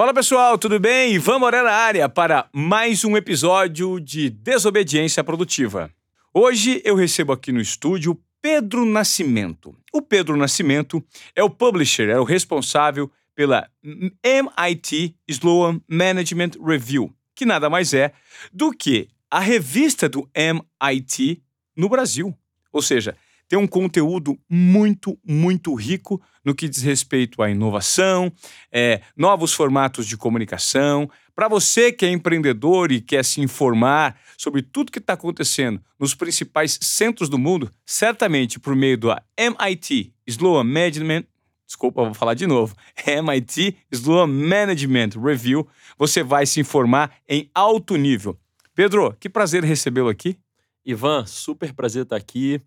Fala pessoal, tudo bem? Ivan Moreira na área para mais um episódio de Desobediência Produtiva. Hoje eu recebo aqui no estúdio Pedro Nascimento. O Pedro Nascimento é o publisher, é o responsável pela MIT Sloan Management Review, que nada mais é do que a revista do MIT no Brasil. Ou seja, tem um conteúdo muito, muito rico no que diz respeito à inovação, é, novos formatos de comunicação. Para você que é empreendedor e quer se informar sobre tudo que está acontecendo nos principais centros do mundo, certamente por meio do MIT Sloan Management, desculpa, vou falar de novo, MIT Sloan Management Review, você vai se informar em alto nível. Pedro, que prazer recebê-lo aqui. Ivan, super prazer estar aqui.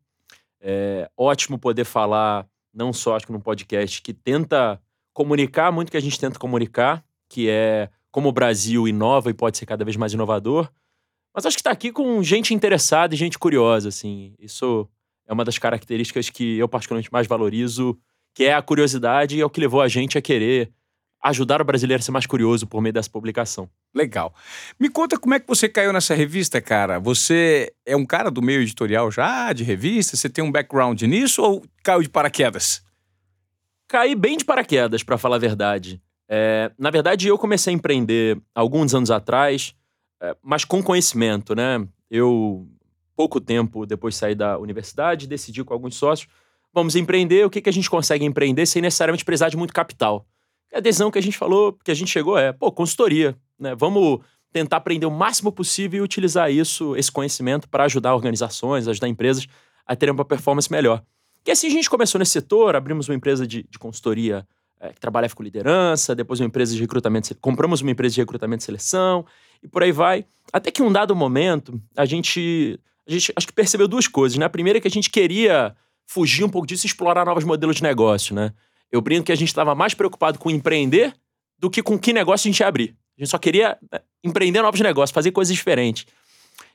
É ótimo poder falar, não só acho que num podcast que tenta comunicar muito o que a gente tenta comunicar, que é como o Brasil inova e pode ser cada vez mais inovador. Mas acho que está aqui com gente interessada e gente curiosa, assim. Isso é uma das características que eu particularmente mais valorizo, que é a curiosidade e é o que levou a gente a querer ajudar o brasileiro a ser mais curioso por meio dessa publicação. Legal. Me conta como é que você caiu nessa revista, cara. Você é um cara do meio editorial já, de revista? Você tem um background nisso ou caiu de paraquedas? Caí bem de paraquedas, para falar a verdade. É, na verdade, eu comecei a empreender alguns anos atrás, é, mas com conhecimento, né? Eu, pouco tempo depois de sair da universidade, decidi com alguns sócios, vamos empreender, o que, que a gente consegue empreender sem necessariamente precisar de muito capital a decisão que a gente falou, que a gente chegou é, pô, consultoria, né? Vamos tentar aprender o máximo possível e utilizar isso, esse conhecimento, para ajudar organizações, ajudar empresas a terem uma performance melhor. E assim a gente começou nesse setor, abrimos uma empresa de, de consultoria é, que trabalha com liderança, depois uma empresa de recrutamento, compramos uma empresa de recrutamento e seleção, e por aí vai. Até que um dado momento, a gente, a gente acho que percebeu duas coisas, né? A primeira é que a gente queria fugir um pouco disso e explorar novos modelos de negócio, né? Eu brinco que a gente estava mais preocupado com empreender do que com que negócio a gente ia abrir. A gente só queria né, empreender novos negócios, fazer coisas diferentes.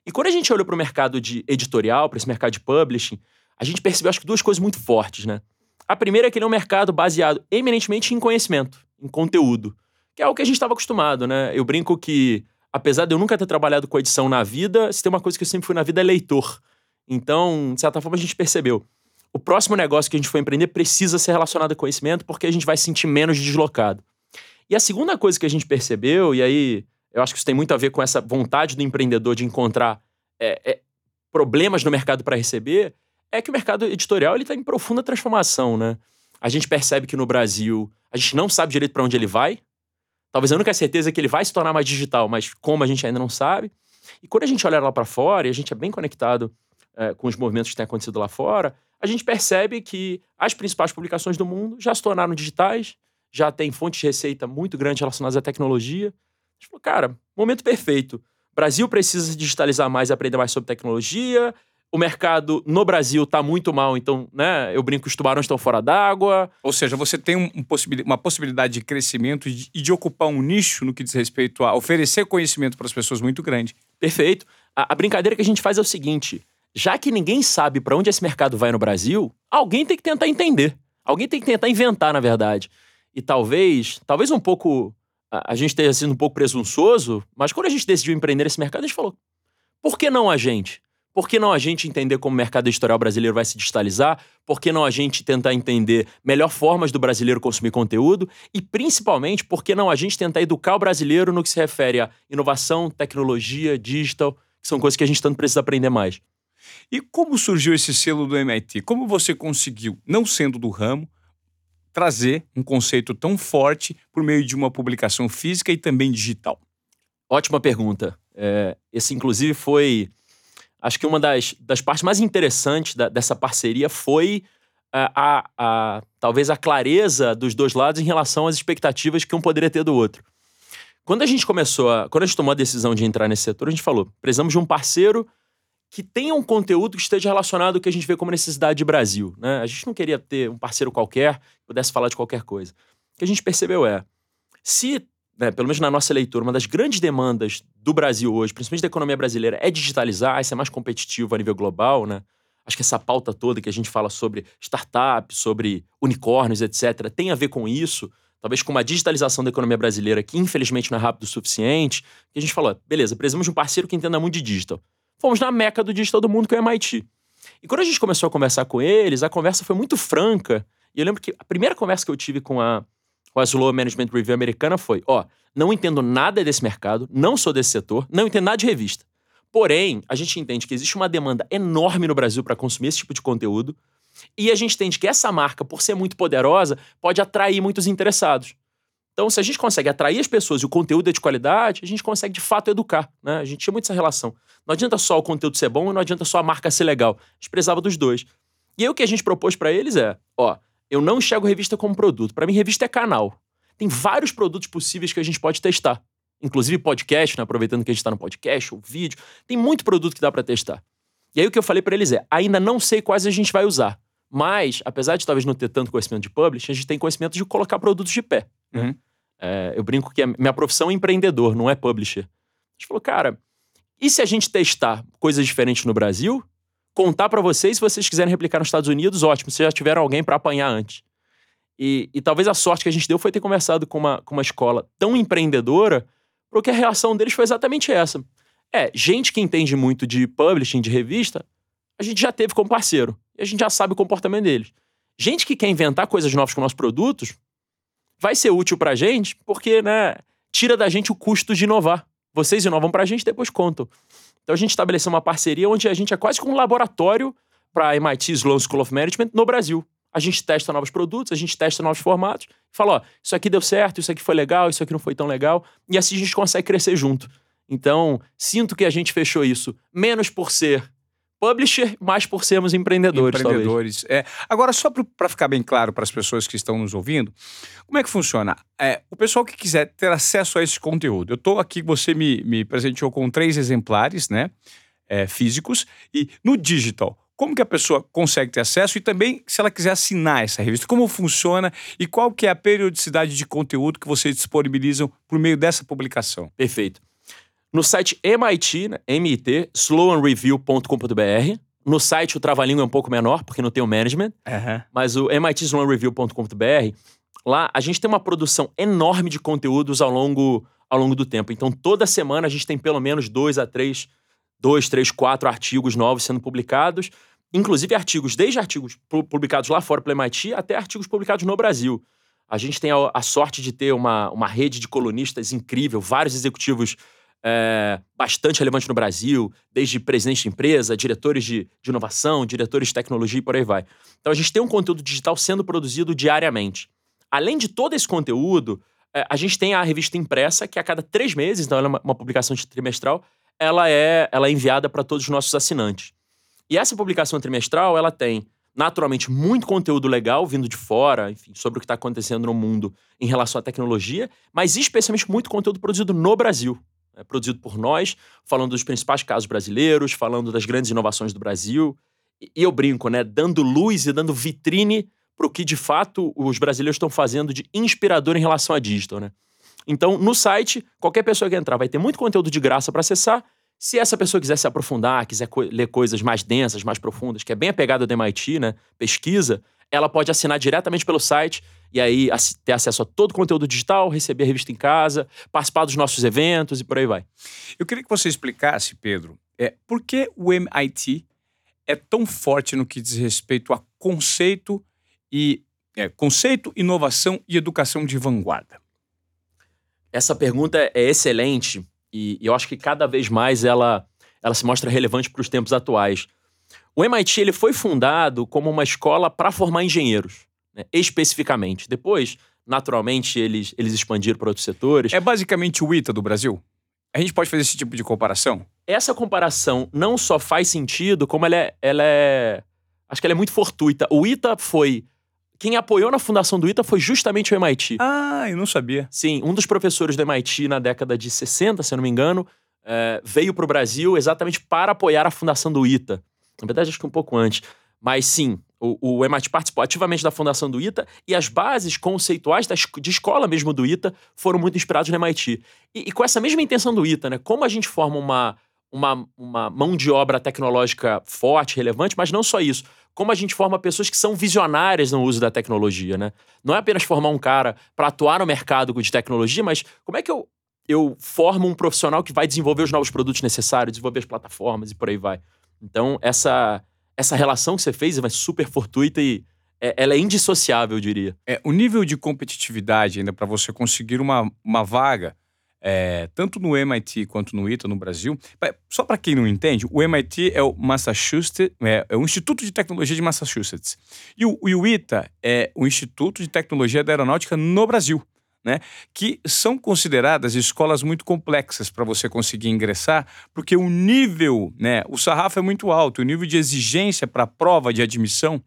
E quando a gente olhou para o mercado de editorial, para esse mercado de publishing, a gente percebeu, acho que, duas coisas muito fortes, né? A primeira é que ele é um mercado baseado eminentemente em conhecimento, em conteúdo, que é o que a gente estava acostumado, né? Eu brinco que, apesar de eu nunca ter trabalhado com edição na vida, se tem uma coisa que eu sempre fui na vida é leitor. Então, de certa forma, a gente percebeu o próximo negócio que a gente for empreender precisa ser relacionado a conhecimento, porque a gente vai se sentir menos deslocado. E a segunda coisa que a gente percebeu, e aí eu acho que isso tem muito a ver com essa vontade do empreendedor de encontrar é, é, problemas no mercado para receber, é que o mercado editorial está em profunda transformação, né? A gente percebe que no Brasil a gente não sabe direito para onde ele vai. Talvez a única certeza é que ele vai se tornar mais digital, mas como a gente ainda não sabe. E quando a gente olha lá para fora, e a gente é bem conectado é, com os movimentos que têm acontecido lá fora, a gente percebe que as principais publicações do mundo já se tornaram digitais, já tem fontes de receita muito grandes relacionadas à tecnologia. A gente falou, cara, momento perfeito. O Brasil precisa se digitalizar mais e aprender mais sobre tecnologia. O mercado no Brasil está muito mal, então, né? Eu brinco que os tubarões estão fora d'água. Ou seja, você tem um, uma possibilidade de crescimento e de, de, ocupar um nicho no que diz respeito a oferecer conhecimento para as pessoas muito grande. Perfeito. A, a brincadeira que a gente faz é o seguinte: já que ninguém sabe para onde esse mercado vai no Brasil, alguém tem que tentar entender. Alguém tem que tentar inventar, na verdade. E talvez, talvez um pouco a, gente tenha sido um pouco presunçoso, mas quando a gente decidiu empreender nesse mercado, a gente falou: por que não a gente? Por que não a gente entender como o mercado editorial brasileiro vai se digitalizar? Por que não a gente tentar entender melhor formas do brasileiro consumir conteúdo? E, principalmente, por que não a gente tentar educar o brasileiro no que se refere a inovação, tecnologia, digital, que são coisas que a gente tanto precisa aprender mais? E como surgiu esse selo do MIT? Como você conseguiu, não sendo do ramo, trazer um conceito tão forte por meio de uma publicação física e também digital? Ótima pergunta. É, esse, inclusive, foi. Acho que uma das, das partes mais interessantes da, dessa parceria foi a, a, a, talvez a clareza dos dois lados em relação às expectativas que um poderia ter do outro. Quando a gente começou a. Quando a gente tomou a decisão de entrar nesse setor, a gente falou: precisamos de um parceiro que tenha um conteúdo que esteja relacionado ao que a gente vê como necessidade de Brasil. Né? A gente não queria ter um parceiro qualquer que pudesse falar de qualquer coisa. O que a gente percebeu é, se, né, pelo menos na nossa leitura, uma das grandes demandas do Brasil hoje, principalmente da economia brasileira, é digitalizar, é ser mais competitivo a nível global, né? Acho que essa pauta toda que a gente fala sobre startups, sobre unicórnios, etc., tem a ver com isso. talvez com uma digitalização da economia brasileira que infelizmente não é rápido o suficiente, que a gente falou, beleza, precisamos de um parceiro que entenda muito de digital. Fomos na meca do digital do mundo, que é o MIT. E quando a gente começou a conversar com eles, a conversa foi muito franca. E eu lembro que a primeira conversa que eu tive com a, com a Slow Management Review americana foi: ó, não entendo nada desse mercado, não sou desse setor, não entendo nada de revista. Porém, a gente entende que existe uma demanda enorme no Brasil para consumir esse tipo de conteúdo. E a gente entende que essa marca, por ser muito poderosa, pode atrair muitos interessados. Então, se a gente consegue atrair as pessoas e o conteúdo é de qualidade, a gente consegue de fato educar. Né? A gente tinha muito essa relação. Não adianta só o conteúdo ser bom e não adianta só a marca ser legal. A gente precisava dos dois. E aí o que a gente propôs para eles é: ó, eu não enxergo revista como produto. Para mim, revista é canal. Tem vários produtos possíveis que a gente pode testar. Inclusive podcast, né? aproveitando que a gente está no podcast, o vídeo. Tem muito produto que dá para testar. E aí o que eu falei para eles é: ainda não sei quais a gente vai usar. Mas, apesar de talvez não ter tanto conhecimento de publish, a gente tem conhecimento de colocar produtos de pé. Uhum. É, eu brinco que minha profissão é empreendedor, não é publisher. A gente falou, cara, e se a gente testar coisas diferentes no Brasil, contar para vocês, se vocês quiserem replicar nos Estados Unidos, ótimo, vocês já tiveram alguém para apanhar antes. E, e, talvez a sorte que a gente deu foi ter conversado com uma, com uma escola tão empreendedora, porque a reação deles foi exatamente essa. É, gente que entende muito de publishing, de revista, a gente já teve como parceiro. E a gente já sabe o comportamento deles. Gente que quer inventar coisas novas com nossos produtos, vai ser útil pra gente, porque, né, tira da gente o custo de inovar. Vocês inovam pra gente, depois contam. Então a gente estabeleceu uma parceria onde a gente é quase como um laboratório para MIT Sloan School of Management no Brasil. A gente testa novos produtos, a gente testa novos formatos, fala, ó, isso aqui deu certo, isso aqui foi legal, isso aqui não foi tão legal, e assim a gente consegue crescer junto. Então, sinto que a gente fechou isso menos por ser publisher, mais por sermos empreendedores. Empreendedores. É. Agora, só para ficar bem claro para as pessoas que estão nos ouvindo, como é que funciona? É, o pessoal que quiser ter acesso a esse conteúdo, eu estou aqui, você me, me presenteou com três exemplares, né? É, físicos, e no digital. Como que a pessoa consegue ter acesso e também se ela quiser assinar essa revista, como funciona e qual que é a periodicidade de conteúdo que vocês disponibilizam por meio dessa publicação? Perfeito no site MIT, né, MIT, slowanreview.com.br. No site o trava-língua é um pouco menor, porque não tem o management. Uhum. Mas o MIT lá a gente tem uma produção enorme de conteúdos ao longo, ao longo do tempo. Então, toda semana a gente tem pelo menos dois a três, dois, três, quatro artigos novos sendo publicados. Inclusive artigos, desde artigos publicados lá fora pelo MIT até artigos publicados no Brasil. A gente tem a, a sorte de ter uma, uma rede de colunistas incrível, vários executivos é, bastante relevante no Brasil, desde presidentes de empresa, diretores de, de inovação, diretores de tecnologia e por aí vai. Então a gente tem um conteúdo digital sendo produzido diariamente. Além de todo esse conteúdo, é, a gente tem a revista impressa, que a cada três meses, então ela é uma, uma publicação trimestral, ela é, ela é enviada para todos os nossos assinantes. E essa publicação trimestral, ela tem naturalmente muito conteúdo legal vindo de fora, enfim, sobre o que está acontecendo no mundo em relação à tecnologia, mas especialmente muito conteúdo produzido no Brasil produzido por nós, falando dos principais casos brasileiros, falando das grandes inovações do Brasil. E, eu brinco, né? Dando luz e dando vitrine para o que de fato os brasileiros estão fazendo de inspirador em relação a digital, né? Então, no site, qualquer pessoa que entrar vai ter muito conteúdo de graça para acessar. Se essa pessoa quiser se aprofundar, quiser co ler coisas mais densas, mais profundas, que é bem a pegada do MIT, né? Pesquisa, ela pode assinar diretamente pelo site e aí ter acesso a todo o conteúdo digital, receber a revista em casa, participar dos nossos eventos e por aí vai. Eu queria que você explicasse, Pedro, é, por que o MIT é tão forte no que diz respeito a conceito e é, conceito, inovação e educação de vanguarda. Essa pergunta é excelente e, e eu acho que cada vez mais ela, ela se mostra relevante para os tempos atuais. O MIT ele foi fundado como uma escola para formar engenheiros né, especificamente. Depois, naturalmente, eles, eles expandiram para outros setores. É basicamente o ITA do Brasil? A gente pode fazer esse tipo de comparação? Essa comparação não só faz sentido, como ela é, ela é. Acho que ela é muito fortuita. O ITA foi. Quem apoiou na fundação do ITA foi justamente o MIT. Ah, eu não sabia. Sim, um dos professores do MIT na década de 60, se eu não me engano, é, veio para o Brasil exatamente para apoiar a fundação do ITA. Na verdade, acho que um pouco antes. Mas sim, o, o EMAT participou ativamente da fundação do ITA e as bases conceituais da, de escola mesmo do ITA foram muito inspirados no MIT. E, e, com essa mesma intenção do ITA, né? Como a gente forma uma, uma, uma mão de obra tecnológica forte, relevante, mas não só isso. Como a gente forma pessoas que são visionárias no uso da tecnologia, né? Não é apenas formar um cara para atuar no mercado de tecnologia, mas como é que eu, eu formo um profissional que vai desenvolver os novos produtos necessários, desenvolver as plataformas e por aí vai. Então, essa, essa relação que você fez é super fortuita e é, ela é indissociável, eu diria. É, o nível de competitividade ainda para você conseguir uma, uma vaga é, tanto no MIT quanto no ITA no Brasil. Só para quem não entende, o MIT é o Massachusetts, é, é, o Instituto de Tecnologia de Massachusetts. E o, e o ITA é o Instituto de Tecnologia da Aeronáutica no Brasil. Né, que são consideradas escolas muito complexas para você conseguir ingressar, porque o nível, né, o sarrafo é muito alto, o nível de exigência para a prova de admissão,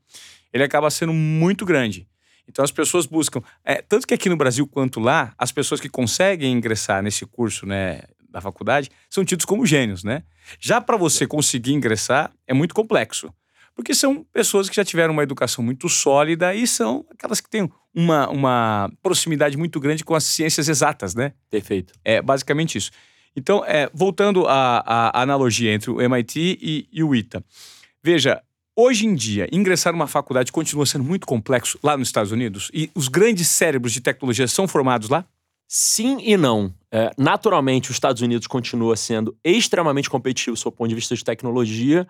ele acaba sendo muito grande. Então as pessoas buscam, é, tanto que aqui no Brasil quanto lá, as pessoas que conseguem ingressar nesse curso, né, da faculdade, são tidos como gênios, né? Já para você conseguir ingressar é muito complexo, porque são pessoas que já tiveram uma educação muito sólida e são aquelas que têm uma, uma proximidade muito grande com as ciências exatas, né? Perfeito. É basicamente isso. Então, é, voltando à, à analogia entre o MIT e, e o ITA. Veja, Hoje em dia, ingressar numa faculdade continua sendo muito complexo lá nos Estados Unidos? E os grandes cérebros de tecnologia são formados lá? Sim e não. É, naturalmente, os Estados Unidos continua sendo extremamente competitivo do ponto de vista de tecnologia,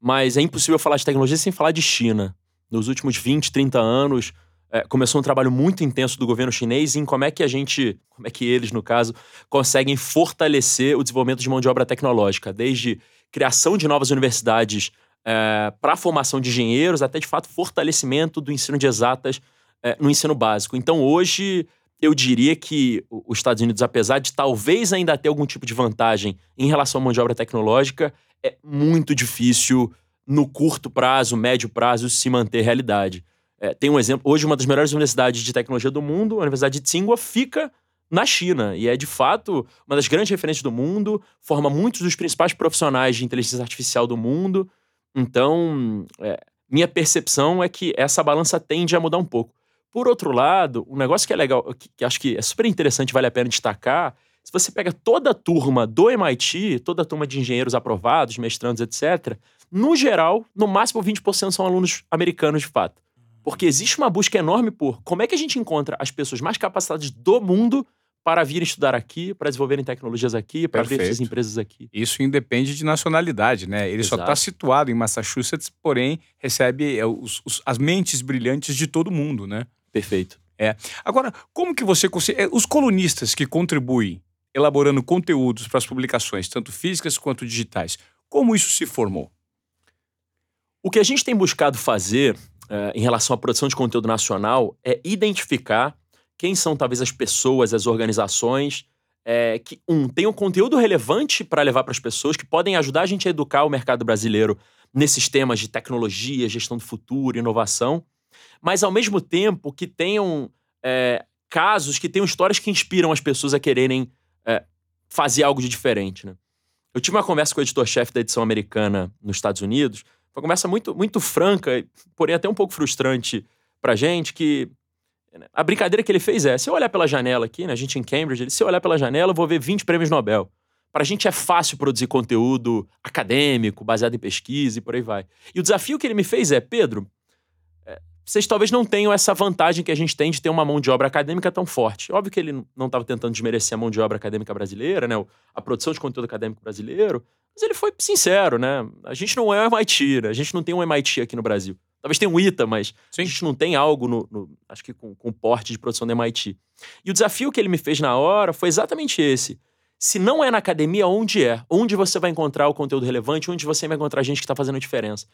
mas é impossível falar de tecnologia sem falar de China. Nos últimos 20, 30 anos, é, começou um trabalho muito intenso do governo chinês em como é que a gente, como é que eles, no caso, conseguem fortalecer o desenvolvimento de mão de obra tecnológica, desde criação de novas universidades é, para a formação de engenheiros, até de fato fortalecimento do ensino de exatas é, no ensino básico. Então, hoje, eu diria que os Estados Unidos, apesar de talvez ainda ter algum tipo de vantagem em relação à mão de obra tecnológica, é muito difícil no curto prazo, médio prazo, se manter realidade. É, tem um exemplo, hoje uma das melhores universidades de tecnologia do mundo, a Universidade de Tsinghua, fica na China e é de fato uma das grandes referências do mundo, forma muitos dos principais profissionais de inteligência artificial do mundo então, é, minha percepção é que essa balança tende a mudar um pouco. Por outro lado, um negócio que é legal, que, que acho que é super interessante, vale a pena destacar, se você pega toda a turma do MIT, toda a turma de engenheiros aprovados, mestrandos, etc., no geral, no máximo 20% são alunos americanos de fato. Porque existe uma busca enorme por como é que a gente encontra as pessoas mais capacitadas do mundo para vir estudar aqui, para desenvolverem tecnologias aqui, para abrir essas empresas aqui. Isso independe de nacionalidade, né? Ele Exato. só está situado em Massachusetts, porém recebe é, os, os, as mentes brilhantes de todo mundo, né? Perfeito. É. Agora, como que você consegue. É, os colunistas que contribuem elaborando conteúdos para as publicações, tanto físicas quanto digitais, como isso se formou? O que a gente tem buscado fazer é, em relação à produção de conteúdo nacional é identificar quem são talvez as pessoas, as organizações é, que, um, tenham conteúdo relevante para levar para as pessoas, que podem ajudar a gente a educar o mercado brasileiro nesses temas de tecnologia, gestão do futuro, inovação, mas ao mesmo tempo que tenham é, casos, que tenham histórias que inspiram as pessoas a quererem é, fazer algo de diferente. Né? Eu tive uma conversa com o editor-chefe da edição americana nos Estados Unidos, uma conversa muito, muito franca, porém até um pouco frustrante para gente, que a brincadeira que ele fez é: se eu olhar pela janela aqui, né, a gente em Cambridge, ele, se eu olhar pela janela, eu vou ver 20 prêmios Nobel. Para a gente é fácil produzir conteúdo acadêmico, baseado em pesquisa e por aí vai. E o desafio que ele me fez é: Pedro, é, vocês talvez não tenham essa vantagem que a gente tem de ter uma mão de obra acadêmica tão forte. Óbvio que ele não estava tentando desmerecer a mão de obra acadêmica brasileira, né, a produção de conteúdo acadêmico brasileiro, mas ele foi sincero, né? A gente não é o MIT, né? a gente não tem um MIT aqui no Brasil. Talvez tenha um ITA, mas Sim. a gente não tem algo, no, no acho que com, com porte de produção do MIT. E o desafio que ele me fez na hora foi exatamente esse. Se não é na academia, onde é? Onde você vai encontrar o conteúdo relevante? Onde você vai encontrar gente que está fazendo a diferença?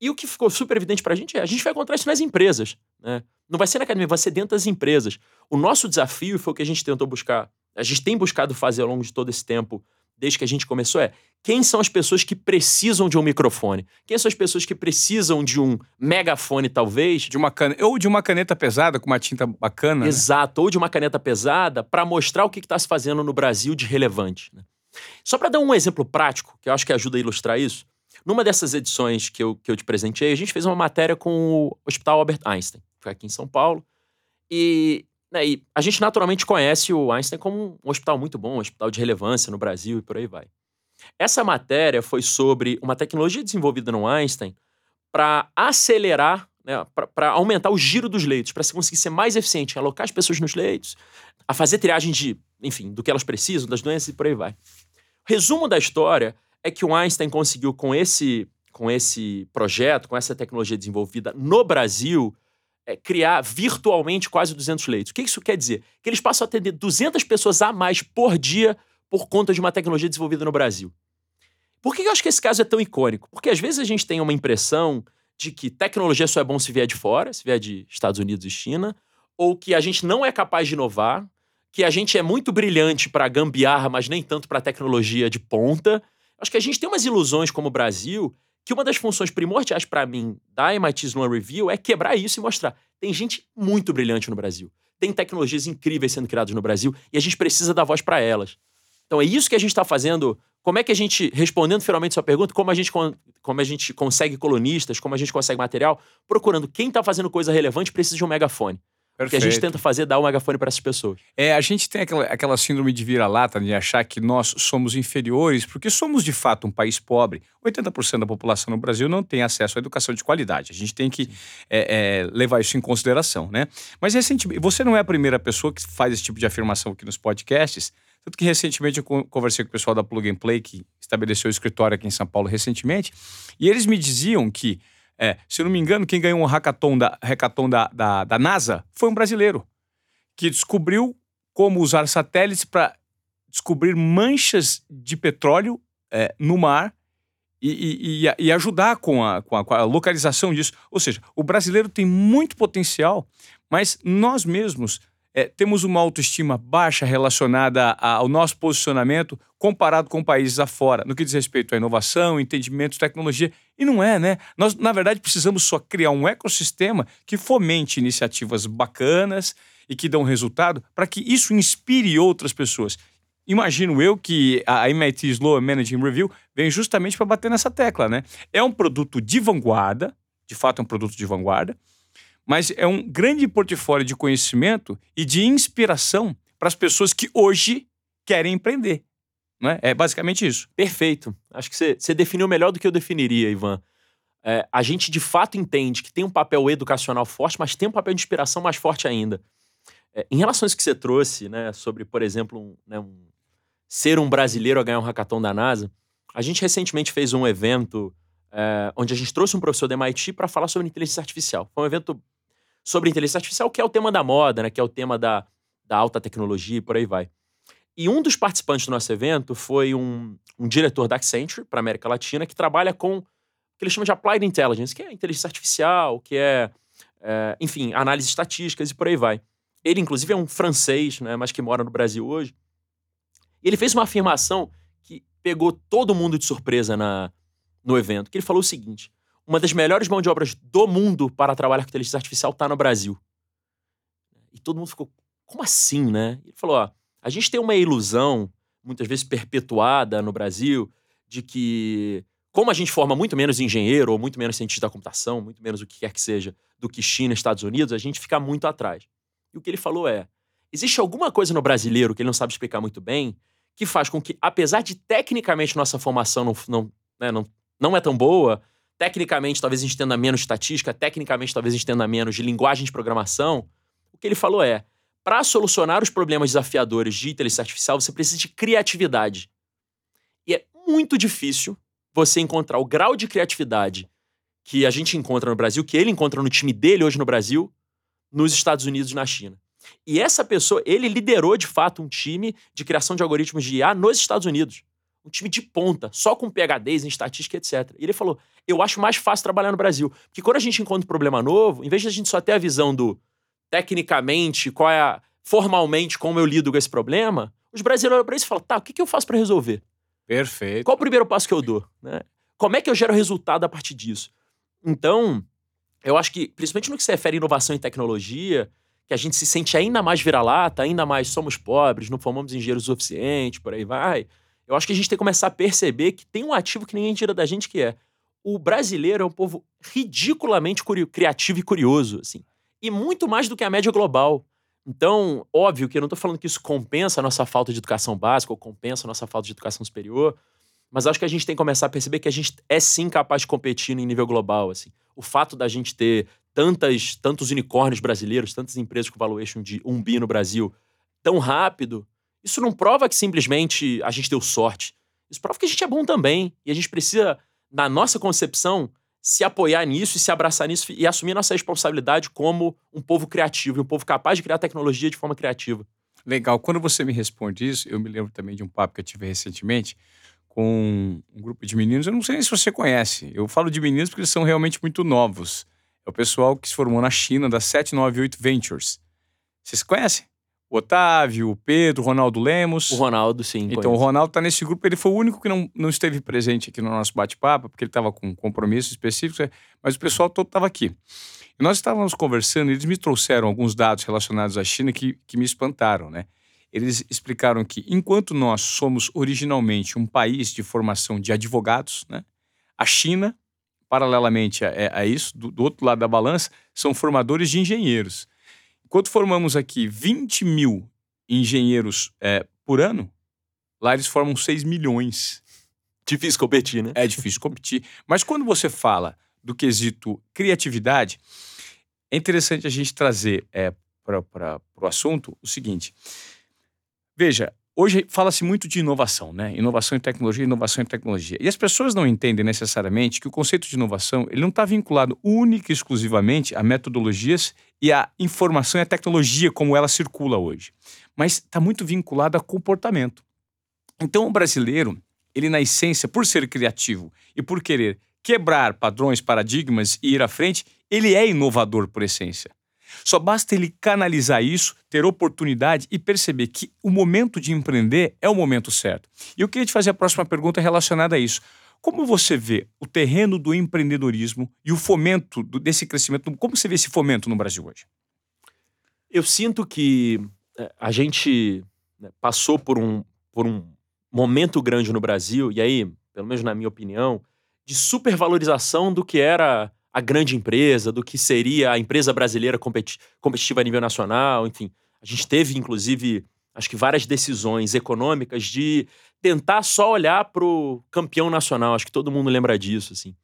E o que ficou super evidente para a gente é a gente vai encontrar isso nas empresas. Né? Não vai ser na academia, vai ser dentro das empresas. O nosso desafio foi o que a gente tentou buscar. A gente tem buscado fazer ao longo de todo esse tempo desde que a gente começou é quem são as pessoas que precisam de um microfone? Quem são as pessoas que precisam de um megafone, talvez? De uma can... Ou de uma caneta pesada com uma tinta bacana. Né? Exato, né? ou de uma caneta pesada para mostrar o que está se fazendo no Brasil de relevante. Né? Só para dar um exemplo prático, que eu acho que ajuda a ilustrar isso, numa dessas edições que eu, que eu te presenteei, a gente fez uma matéria com o Hospital Albert Einstein, que foi aqui em São Paulo. E e a gente naturalmente conhece o Einstein como um hospital muito bom, um hospital de relevância no Brasil e por aí vai. Essa matéria foi sobre uma tecnologia desenvolvida no Einstein para acelerar, né, para aumentar o giro dos leitos, para conseguir ser mais eficiente, alocar as pessoas nos leitos, a fazer triagem de, enfim, do que elas precisam, das doenças e por aí vai. Resumo da história é que o Einstein conseguiu com esse com esse projeto, com essa tecnologia desenvolvida no Brasil, é, criar virtualmente quase 200 leitos. O que isso quer dizer? Que eles passam a atender 200 pessoas a mais por dia por conta de uma tecnologia desenvolvida no Brasil. Por que eu acho que esse caso é tão icônico? Porque às vezes a gente tem uma impressão de que tecnologia só é bom se vier de fora, se vier de Estados Unidos e China, ou que a gente não é capaz de inovar, que a gente é muito brilhante para gambiarra, mas nem tanto para tecnologia de ponta. Acho que a gente tem umas ilusões como o Brasil que uma das funções primordiais para mim da MIT Sloan Review é quebrar isso e mostrar. Tem gente muito brilhante no Brasil. Tem tecnologias incríveis sendo criadas no Brasil e a gente precisa dar voz para elas. Então é isso que a gente está fazendo. Como é que a gente, respondendo finalmente sua pergunta, como a gente, como a gente consegue colunistas, como a gente consegue material, procurando quem está fazendo coisa relevante precisa de um megafone. Perfeito. que a gente tenta fazer é dar o um megafone para essas pessoas. É, a gente tem aquela, aquela síndrome de vira-lata, de achar que nós somos inferiores, porque somos de fato um país pobre. 80% da população no Brasil não tem acesso à educação de qualidade. A gente tem que é, é, levar isso em consideração, né? Mas recentemente, você não é a primeira pessoa que faz esse tipo de afirmação aqui nos podcasts. Tanto que recentemente eu conversei com o pessoal da Plug and Play, que estabeleceu o escritório aqui em São Paulo recentemente, e eles me diziam que é, se não me engano, quem ganhou um hackathon da, hackathon da, da, da NASA foi um brasileiro que descobriu como usar satélites para descobrir manchas de petróleo é, no mar e, e, e, ajudar com a, com, a, com a localização disso. Ou seja, o brasileiro tem muito potencial, mas nós mesmos é, temos uma autoestima baixa relacionada ao nosso posicionamento comparado com países afora, no que diz respeito à inovação, entendimento, tecnologia. E não é, né? Nós, na verdade, precisamos só criar um ecossistema que fomente iniciativas bacanas e que dão resultado para que isso inspire outras pessoas. Imagino eu que a MIT Sloan Managing Review vem justamente para bater nessa tecla, né? É um produto de vanguarda, de fato é um produto de vanguarda, mas é um grande portfólio de conhecimento e de inspiração para as pessoas que hoje querem empreender. Não é? é basicamente isso. Perfeito. Acho que você, definiu melhor do que eu definiria, Ivan. É, a gente de fato entende que tem um papel educacional forte, mas tem um papel de inspiração mais forte ainda. É, em relação a isso que você trouxe, né, sobre, por exemplo, um, né, um, ser um brasileiro a ganhar um hackathon da NASA, a gente recentemente fez um evento é, onde a gente trouxe um professor da MIT para falar sobre inteligência artificial. Foi um evento sobre inteligência artificial, que é o tema da moda, né? Que é o tema da, da alta tecnologia e por aí vai. E um dos participantes do nosso evento foi um, um diretor da Accenture para América Latina que trabalha com o que ele chama de Applied Intelligence, que é inteligência artificial, que é, é enfim, análise estatísticas e por aí vai. Ele, inclusive, é um francês, né, mas que mora no Brasil hoje. Ele fez uma afirmação que pegou todo mundo de surpresa na, no evento, que ele falou o seguinte: uma das melhores mãos de obras do mundo para trabalhar com inteligência artificial está no Brasil. E todo mundo ficou, como assim, né? Ele falou: ó, a gente tem uma ilusão, muitas vezes perpetuada no Brasil, de que, como a gente forma muito menos engenheiro ou muito menos cientista da computação, muito menos o que quer que seja, do que China Estados Unidos, a gente fica muito atrás. E o que ele falou é: existe alguma coisa no brasileiro que ele não sabe explicar muito bem, que faz com que, apesar de tecnicamente nossa formação não, não, né, não, não é tão boa, Tecnicamente, talvez a gente entenda menos estatística, tecnicamente, talvez a gente entenda menos de linguagem de programação. O que ele falou é: para solucionar os problemas desafiadores de inteligência artificial, você precisa de criatividade. E é muito difícil você encontrar o grau de criatividade que a gente encontra no Brasil, que ele encontra no time dele hoje no Brasil, nos Estados Unidos e na China. E essa pessoa, ele liderou de fato um time de criação de algoritmos de IA nos Estados Unidos um time de ponta, só com PHDs em estatística, etc. E ele falou: eu acho mais fácil trabalhar no Brasil. Porque quando a gente encontra um problema novo, em vez de a gente só ter a visão do tecnicamente, qual é a, formalmente como eu lido com esse problema, os brasileiros olham para isso e falam: tá, o que, que eu faço para resolver? Perfeito. Qual o primeiro passo que eu dou? Né? Como é que eu gero resultado a partir disso? Então, eu acho que, principalmente no que se refere à inovação e tecnologia, que a gente se sente ainda mais vira-lata, ainda mais somos pobres, não formamos engenheiros o suficiente, por aí vai. Eu acho que a gente tem que começar a perceber que tem um ativo que ninguém tira da gente, que é o brasileiro é um povo ridiculamente criativo e curioso, assim. E muito mais do que a média global. Então, óbvio que eu não estou falando que isso compensa a nossa falta de educação básica ou compensa a nossa falta de educação superior, mas acho que a gente tem que começar a perceber que a gente é sim capaz de competir em nível global, assim. O fato da gente ter tantas, tantos unicórnios brasileiros, tantas empresas com valuation de um bi no Brasil tão rápido, isso não prova que simplesmente a gente deu sorte. Isso prova que a gente é bom também. E a gente precisa, na nossa concepção, se apoiar nisso e se abraçar nisso e assumir nossa responsabilidade como um povo criativo e um povo capaz de criar tecnologia de forma criativa. Legal. Quando você me responde isso, eu me lembro também de um papo que eu tive recentemente com um grupo de meninos. Eu não sei nem se você conhece. Eu falo de meninos porque eles são realmente muito novos. É o pessoal que se formou na China, da 798 Ventures. Vocês conhecem? O Otávio, o Pedro, o Ronaldo Lemos. O Ronaldo, sim. Então, o Ronaldo está nesse grupo. Ele foi o único que não, não esteve presente aqui no nosso bate-papo, porque ele estava com compromissos específicos, é, mas o pessoal todo estava aqui. E nós estávamos conversando e eles me trouxeram alguns dados relacionados à China que, que me espantaram, né? Eles explicaram que, enquanto nós somos originalmente um país de formação de advogados, né? A China, paralelamente a, a isso, do, do outro lado da balança, são formadores de engenheiros. Enquanto formamos aqui 20 mil engenheiros é, por ano, lá eles formam 6 milhões. Difícil competir, né? É difícil competir. Mas quando você fala do quesito criatividade, é interessante a gente trazer é, para o assunto o seguinte. Veja, hoje fala-se muito de inovação, né? Inovação em tecnologia, inovação em tecnologia. E as pessoas não entendem necessariamente que o conceito de inovação ele não está vinculado única e exclusivamente a metodologias e a informação e a tecnologia como ela circula hoje, mas está muito vinculado a comportamento. Então, o brasileiro, ele na essência, por ser criativo e por querer quebrar padrões, paradigmas e ir à frente, ele é inovador por essência. Só basta ele canalizar isso, ter oportunidade e perceber que o momento de empreender é o momento certo. E eu queria te fazer a próxima pergunta relacionada a isso. Como você vê o terreno do empreendedorismo e o fomento desse crescimento? Como você vê esse fomento no Brasil hoje? Eu sinto que é, a gente né, passou por um, por um momento grande no Brasil, e aí, pelo menos na minha opinião, de supervalorização do que era a grande empresa, do que seria a empresa brasileira competi competitiva a nível nacional, enfim. A gente teve, inclusive, acho que várias decisões econômicas de tentar só olhar para o campeão nacional. Acho que todo mundo lembra disso, assim.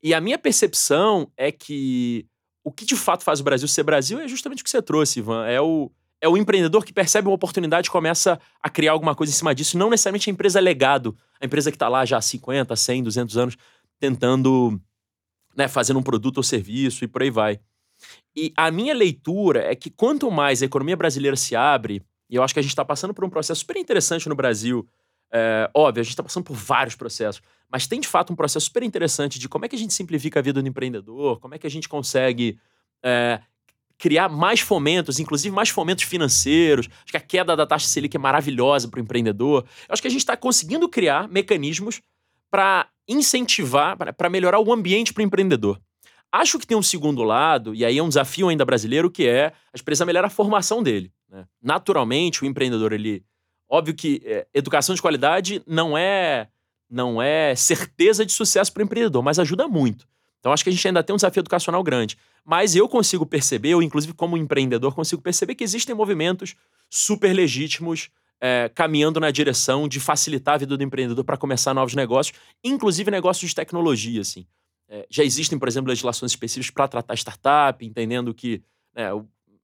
E a minha percepção é que o que de fato faz o Brasil ser Brasil é justamente o que você trouxe, Ivan. É o, é o empreendedor que percebe uma oportunidade e começa a criar alguma coisa em cima disso. Não necessariamente a empresa legado, a empresa que está lá já há 50, 100, 200 anos tentando né, fazendo um produto ou serviço e por aí vai. E a minha leitura é que quanto mais a economia brasileira se abre, e eu acho que a gente está passando por um processo super interessante no Brasil, é, óbvio, a gente está passando por vários processos, mas tem de fato um processo super interessante de como é que a gente simplifica a vida do empreendedor, como é que a gente consegue é, criar mais fomentos, inclusive mais fomentos financeiros. Acho que a queda da taxa Selic é maravilhosa para o empreendedor. Eu acho que a gente está conseguindo criar mecanismos para incentivar, para melhorar o ambiente para o empreendedor. Acho que tem um segundo lado, e aí é um desafio ainda brasileiro, que é a empresa melhorar a formação dele. Né? Naturalmente, o empreendedor, ele. Óbvio que é, educação de qualidade não é não é certeza de sucesso para o empreendedor, mas ajuda muito. Então, acho que a gente ainda tem um desafio educacional grande. Mas eu consigo perceber, eu, inclusive, como empreendedor, consigo perceber que existem movimentos super legítimos é, caminhando na direção de facilitar a vida do empreendedor para começar novos negócios, inclusive negócios de tecnologia. Assim. É, já existem, por exemplo, legislações específicas para tratar startup, entendendo que né,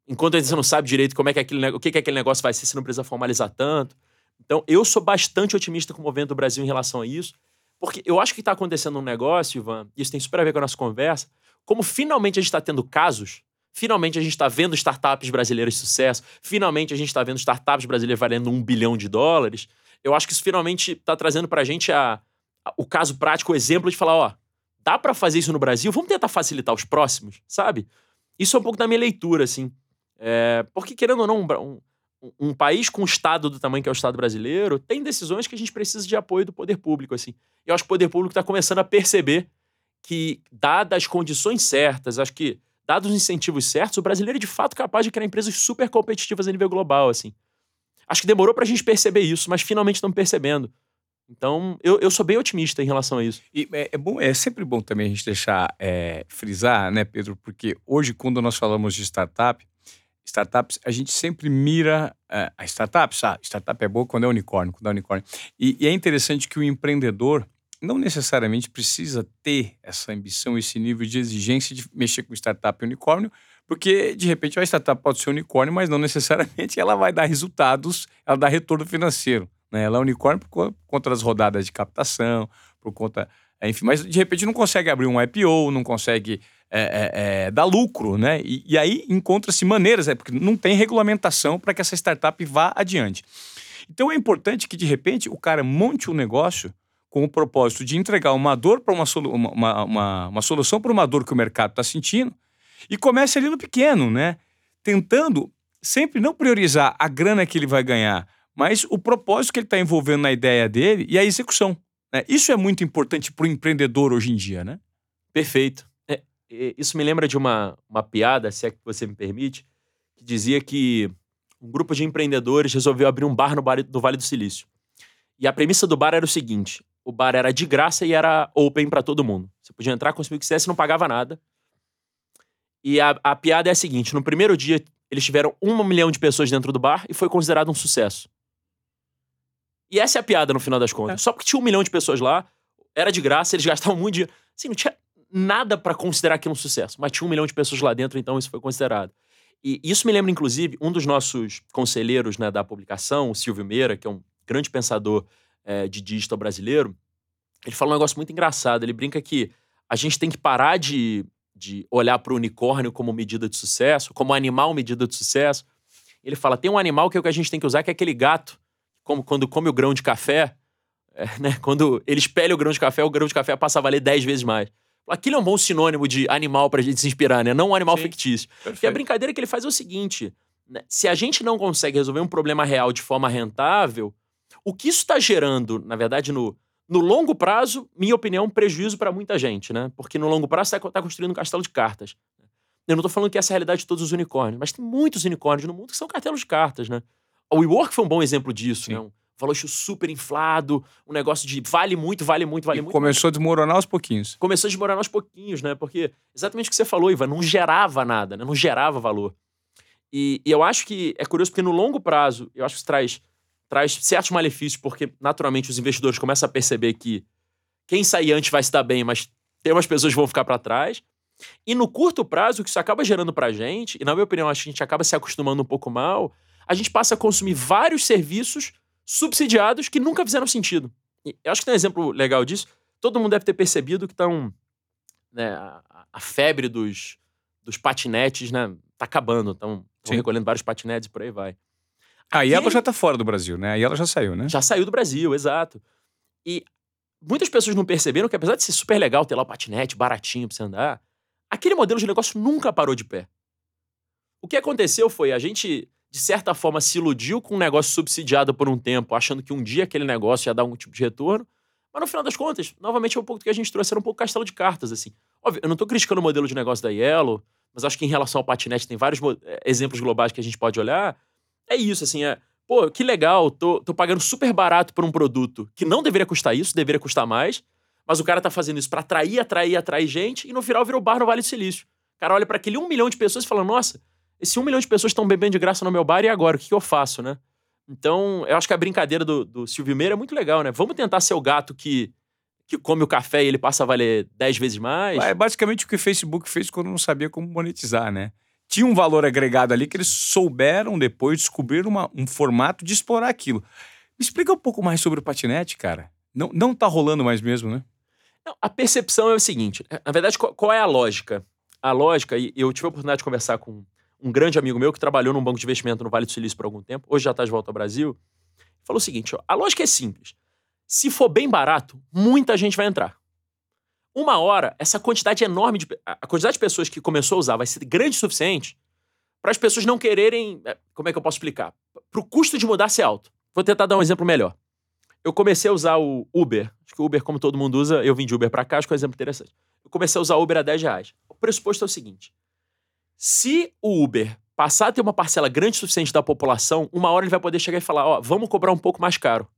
enquanto você não sabe direito como é que aquele, o que, que aquele negócio vai ser, você não precisa formalizar tanto. Então, eu sou bastante otimista com o movimento do Brasil em relação a isso, porque eu acho que está acontecendo um negócio, Ivan, e isso tem super a ver com a nossa conversa, como finalmente a gente está tendo casos Finalmente a gente está vendo startups brasileiras de sucesso. Finalmente a gente está vendo startups brasileiras valendo um bilhão de dólares. Eu acho que isso finalmente está trazendo para a gente o caso prático, o exemplo de falar: ó, dá para fazer isso no Brasil? Vamos tentar facilitar os próximos, sabe? Isso é um pouco da minha leitura, assim. É, porque, querendo ou não, um, um, um, país com um Estado do tamanho que é o Estado brasileiro tem decisões que a gente precisa de apoio do poder público, assim. Eu acho que o poder público está começando a perceber que, dadas as condições certas, acho que dados os incentivos certos, o brasileiro é de fato capaz de criar empresas super competitivas a nível global, assim. Acho que demorou pra gente perceber isso, mas finalmente estamos percebendo. Então, eu, eu sou bem otimista em relação a isso. E é, é bom, é sempre bom também a gente deixar é, frisar, né, Pedro? Porque hoje, quando nós falamos de startup, startups, a gente sempre mira uh, a startup, sabe? Startup é boa quando é unicórnio, quando é unicórnio. E, e, é interessante que o empreendedor não necessariamente precisa ter essa ambição, esse nível de exigência de mexer com startup unicórnio, porque de repente a startup pode ser unicórnio, mas não necessariamente ela vai dar resultados, ela dá retorno financeiro. Né? Ela é unicórnio por conta das rodadas de captação, por conta. Enfim, mas de repente não consegue abrir um IPO, não consegue é, é, é, dar lucro, né? E, e aí encontra-se maneiras, é, porque não tem regulamentação para que essa startup vá adiante. Então é importante que, de repente, o cara monte um negócio com o propósito de entregar uma dor para uma, solu uma, uma, uma, solução para uma dor que o mercado está sentindo e comece ali no pequeno, né? Tentando sempre não priorizar a grana que ele vai ganhar, mas o propósito que ele está envolvendo na ideia dele e a execução. Né? Isso é muito importante para o empreendedor hoje em dia, né? Perfeito. É, isso me lembra de uma, uma piada, se é que você me permite, que dizia que um grupo de empreendedores resolveu abrir um bar no, bar, no Vale do Silício. E a premissa do bar era o seguinte: o bar era de graça e era open para todo mundo. Você podia entrar, consumir o que quisesse, não pagava nada. E a, a piada é a seguinte: no primeiro dia, eles tiveram um milhão de pessoas dentro do bar e foi considerado um sucesso. E essa é a piada no final das contas. É. Só porque tinha um milhão de pessoas lá, era de graça, eles gastavam muito dinheiro. Assim, não tinha nada para considerar aquilo um sucesso. Mas tinha um milhão de pessoas lá dentro, então isso foi considerado. E isso me lembra, inclusive, um dos nossos conselheiros né, da publicação, o Silvio Meira, que é um grande pensador é, de digital brasileiro, ele fala um negócio muito engraçado. Ele brinca que a gente tem que parar de, de olhar para o unicórnio como medida de sucesso, como animal medida de sucesso. Ele fala: tem um animal que é o que a gente tem que usar, que é aquele gato, como quando come o grão de café, é, né? quando ele espelha o grão de café, o grão de café passa a valer 10 vezes mais. Aquilo é um bom sinônimo de animal para a gente se inspirar, né? Não um animal Sim, fictício. Perfeito. E a brincadeira que ele faz é o seguinte: né? se a gente não consegue resolver um problema real de forma rentável, o que isso está gerando, na verdade, no, no longo prazo, minha opinião, um prejuízo para muita gente, né? Porque no longo prazo você está construindo um castelo de cartas. Eu não estou falando que essa é a realidade de todos os unicórnios, mas tem muitos unicórnios no mundo que são castelos de cartas, né? O WeWork foi um bom exemplo disso, Sim. né? Um valor super inflado, um negócio de vale muito, vale muito, vale e muito. Começou a desmoronar aos pouquinhos. Começou a desmoronar aos pouquinhos, né? Porque exatamente o que você falou, Ivan, não gerava nada, né? Não gerava valor. E, e eu acho que é curioso porque no longo prazo, eu acho que isso traz traz certos malefícios, porque naturalmente os investidores começam a perceber que quem sair antes vai se dar bem, mas tem umas pessoas que vão ficar para trás. E no curto prazo, o que isso acaba gerando pra gente, e na minha opinião, acho que a gente acaba se acostumando um pouco mal, a gente passa a consumir vários serviços subsidiados que nunca fizeram sentido. E eu acho que tem um exemplo legal disso. Todo mundo deve ter percebido que estão. Né, a, a, febre dos, dos patinetes, né? Tá acabando. Estão recolhendo vários patinetes e por aí vai. A Yellow já tá fora do Brasil, né? A Yellow já saiu, né? Já saiu do Brasil, exato. E muitas pessoas não perceberam que, apesar de ser super legal ter lá o patinete baratinho pra você andar, aquele modelo de negócio nunca parou de pé. O que aconteceu foi a gente, de certa forma, se iludiu com um negócio subsidiado por um tempo, achando que um dia aquele negócio ia dar algum tipo de retorno. Mas no final das contas, novamente, é um pouco do que a gente trouxe, era um pouco castelo de cartas, assim. Óbvio, eu não tô criticando o modelo de negócio da Yellow, mas acho que em relação ao patinete tem vários eh, exemplos globais que a gente pode olhar é isso, assim, é. Pô, que legal, tô, tô pagando super barato por um produto que não deveria custar isso, deveria custar mais, mas o cara tá fazendo isso para atrair, atrair, atrair gente, e no final virou bar no Vale do Silício. O cara olha para aquele um milhão de pessoas e fala: nossa, esse um milhão de pessoas estão bebendo de graça no meu bar e agora? O que, que eu faço, né? Então, eu acho que a brincadeira do, do Silvio Meira é muito legal, né? Vamos tentar ser o gato que, que come o café e ele passa a valer 10 vezes mais. É basicamente o que o Facebook fez quando não sabia como monetizar, né? Tinha um valor agregado ali que eles souberam depois descobrir uma, um formato de explorar aquilo. Me explica um pouco mais sobre o patinete, cara. Não, não tá rolando mais mesmo, né? Não, a percepção é o seguinte: é, na verdade, qual, qual é a lógica? A lógica, e eu tive a oportunidade de conversar com um grande amigo meu que trabalhou num banco de investimento no Vale do Silício por algum tempo, hoje já está de volta ao Brasil, falou o seguinte: ó, a lógica é simples. Se for bem barato, muita gente vai entrar. Uma hora, essa quantidade enorme de. A quantidade de pessoas que começou a usar vai ser grande o suficiente para as pessoas não quererem. É, como é que eu posso explicar? Para o custo de mudar ser alto. Vou tentar dar um exemplo melhor. Eu comecei a usar o Uber. Acho que o Uber, como todo mundo usa, eu vim de Uber para cá, acho que é um exemplo interessante. Eu comecei a usar o Uber a 10 reais. O pressuposto é o seguinte: se o Uber passar a ter uma parcela grande o suficiente da população, uma hora ele vai poder chegar e falar: ó, vamos cobrar um pouco mais caro.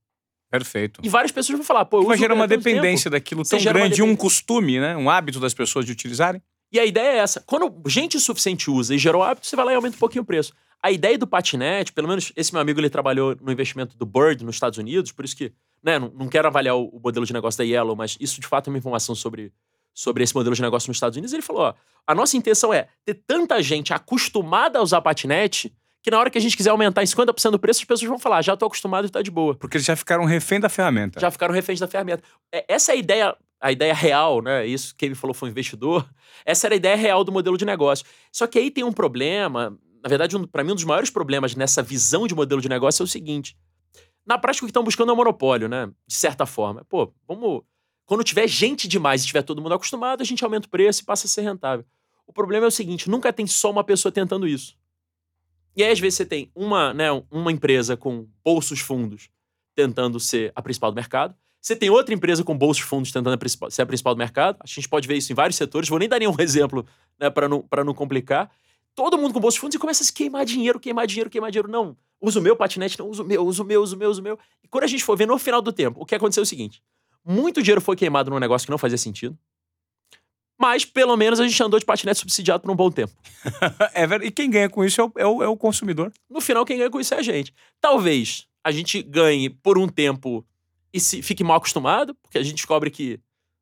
Perfeito. E várias pessoas vão falar, pô, eu Vai gerar uma dependência daquilo tão grande, um costume, né? Um hábito das pessoas de utilizarem. E a ideia é essa. Quando gente suficiente usa e gerou hábito, você vai lá e aumenta um pouquinho o preço. A ideia do patinete, pelo menos esse meu amigo ele trabalhou no investimento do Bird nos Estados Unidos, por isso que, né, não, não quero avaliar o, o modelo de negócio da Yellow, mas isso de fato é uma informação sobre, sobre esse modelo de negócio nos Estados Unidos. Ele falou: ó, a nossa intenção é ter tanta gente acostumada a usar patinete que na hora que a gente quiser aumentar em 50% do preço, as pessoas vão falar, já tô acostumado e tá de boa. Porque eles já ficaram refém da ferramenta. Já ficaram reféns da ferramenta. É, essa é a ideia, a ideia real, né? Isso que ele falou foi um investidor. Essa era a ideia real do modelo de negócio. Só que aí tem um problema, na verdade, um, para mim um dos maiores problemas nessa visão de modelo de negócio é o seguinte. Na prática o que estão buscando é um monopólio, né? De certa forma. Pô, vamos quando tiver gente demais e tiver todo mundo acostumado, a gente aumenta o preço e passa a ser rentável. O problema é o seguinte, nunca tem só uma pessoa tentando isso. E aí, às vezes, você tem uma, né, uma empresa com bolsos fundos tentando ser a principal do mercado. Você tem outra empresa com bolsos fundos tentando ser a principal do mercado. A gente pode ver isso em vários setores. Vou nem dar nenhum exemplo né, para não, não complicar. Todo mundo com bolsos fundos e começa a se queimar dinheiro, queimar dinheiro, queimar dinheiro. Não, uso o meu patinete, não uso o meu, uso o meu, uso o meu, o meu. E quando a gente for ver no final do tempo, o que aconteceu é o seguinte: muito dinheiro foi queimado num negócio que não fazia sentido. Mas, pelo menos, a gente andou de patinete subsidiado por um bom tempo. é verdade. E quem ganha com isso é o, é, o, é o, consumidor. No final, quem ganha com isso é a gente. Talvez a gente ganhe por um tempo e se fique mal acostumado, porque a gente descobre que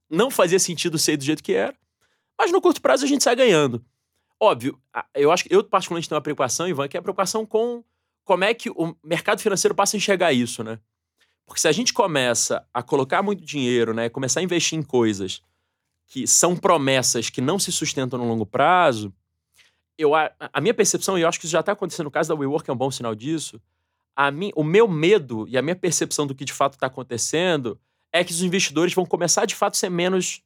não fazia sentido ser do jeito que era. Mas no curto prazo a gente sai ganhando. Óbvio, eu acho que eu particularmente tenho uma preocupação, Ivan, que é a preocupação com como é que o mercado financeiro passa a enxergar isso, né? Porque se a gente começa a colocar muito dinheiro, né, começar a investir em coisas que são promessas que não se sustentam no longo prazo, eu, a, a minha percepção, e eu acho que isso já está acontecendo no caso da WeWork, é um bom sinal disso, a mim, o meu medo e a minha percepção do que de fato está acontecendo é que os investidores vão começar de fato a ser menos,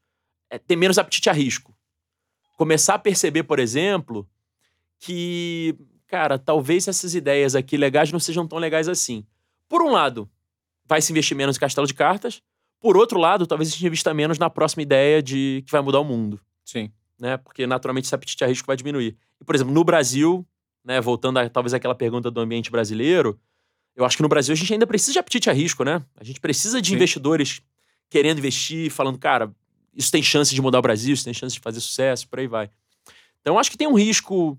é, ter menos apetite a risco. Começar a perceber, por exemplo, que, cara, talvez essas ideias aqui legais não sejam tão legais assim. Por um lado, vai se investir menos em castelo de cartas. Por outro lado, talvez a gente invista menos na próxima ideia de que vai mudar o mundo. Sim. Né? Porque naturalmente esse apetite a risco vai diminuir. E, por exemplo, no Brasil, né, voltando a talvez aquela pergunta do ambiente brasileiro, eu acho que no Brasil a gente ainda precisa de apetite a risco, né? A gente precisa de Sim. investidores querendo investir, falando, cara, isso tem chance de mudar o Brasil, isso tem chance de fazer sucesso, por aí vai. Então acho que tem um risco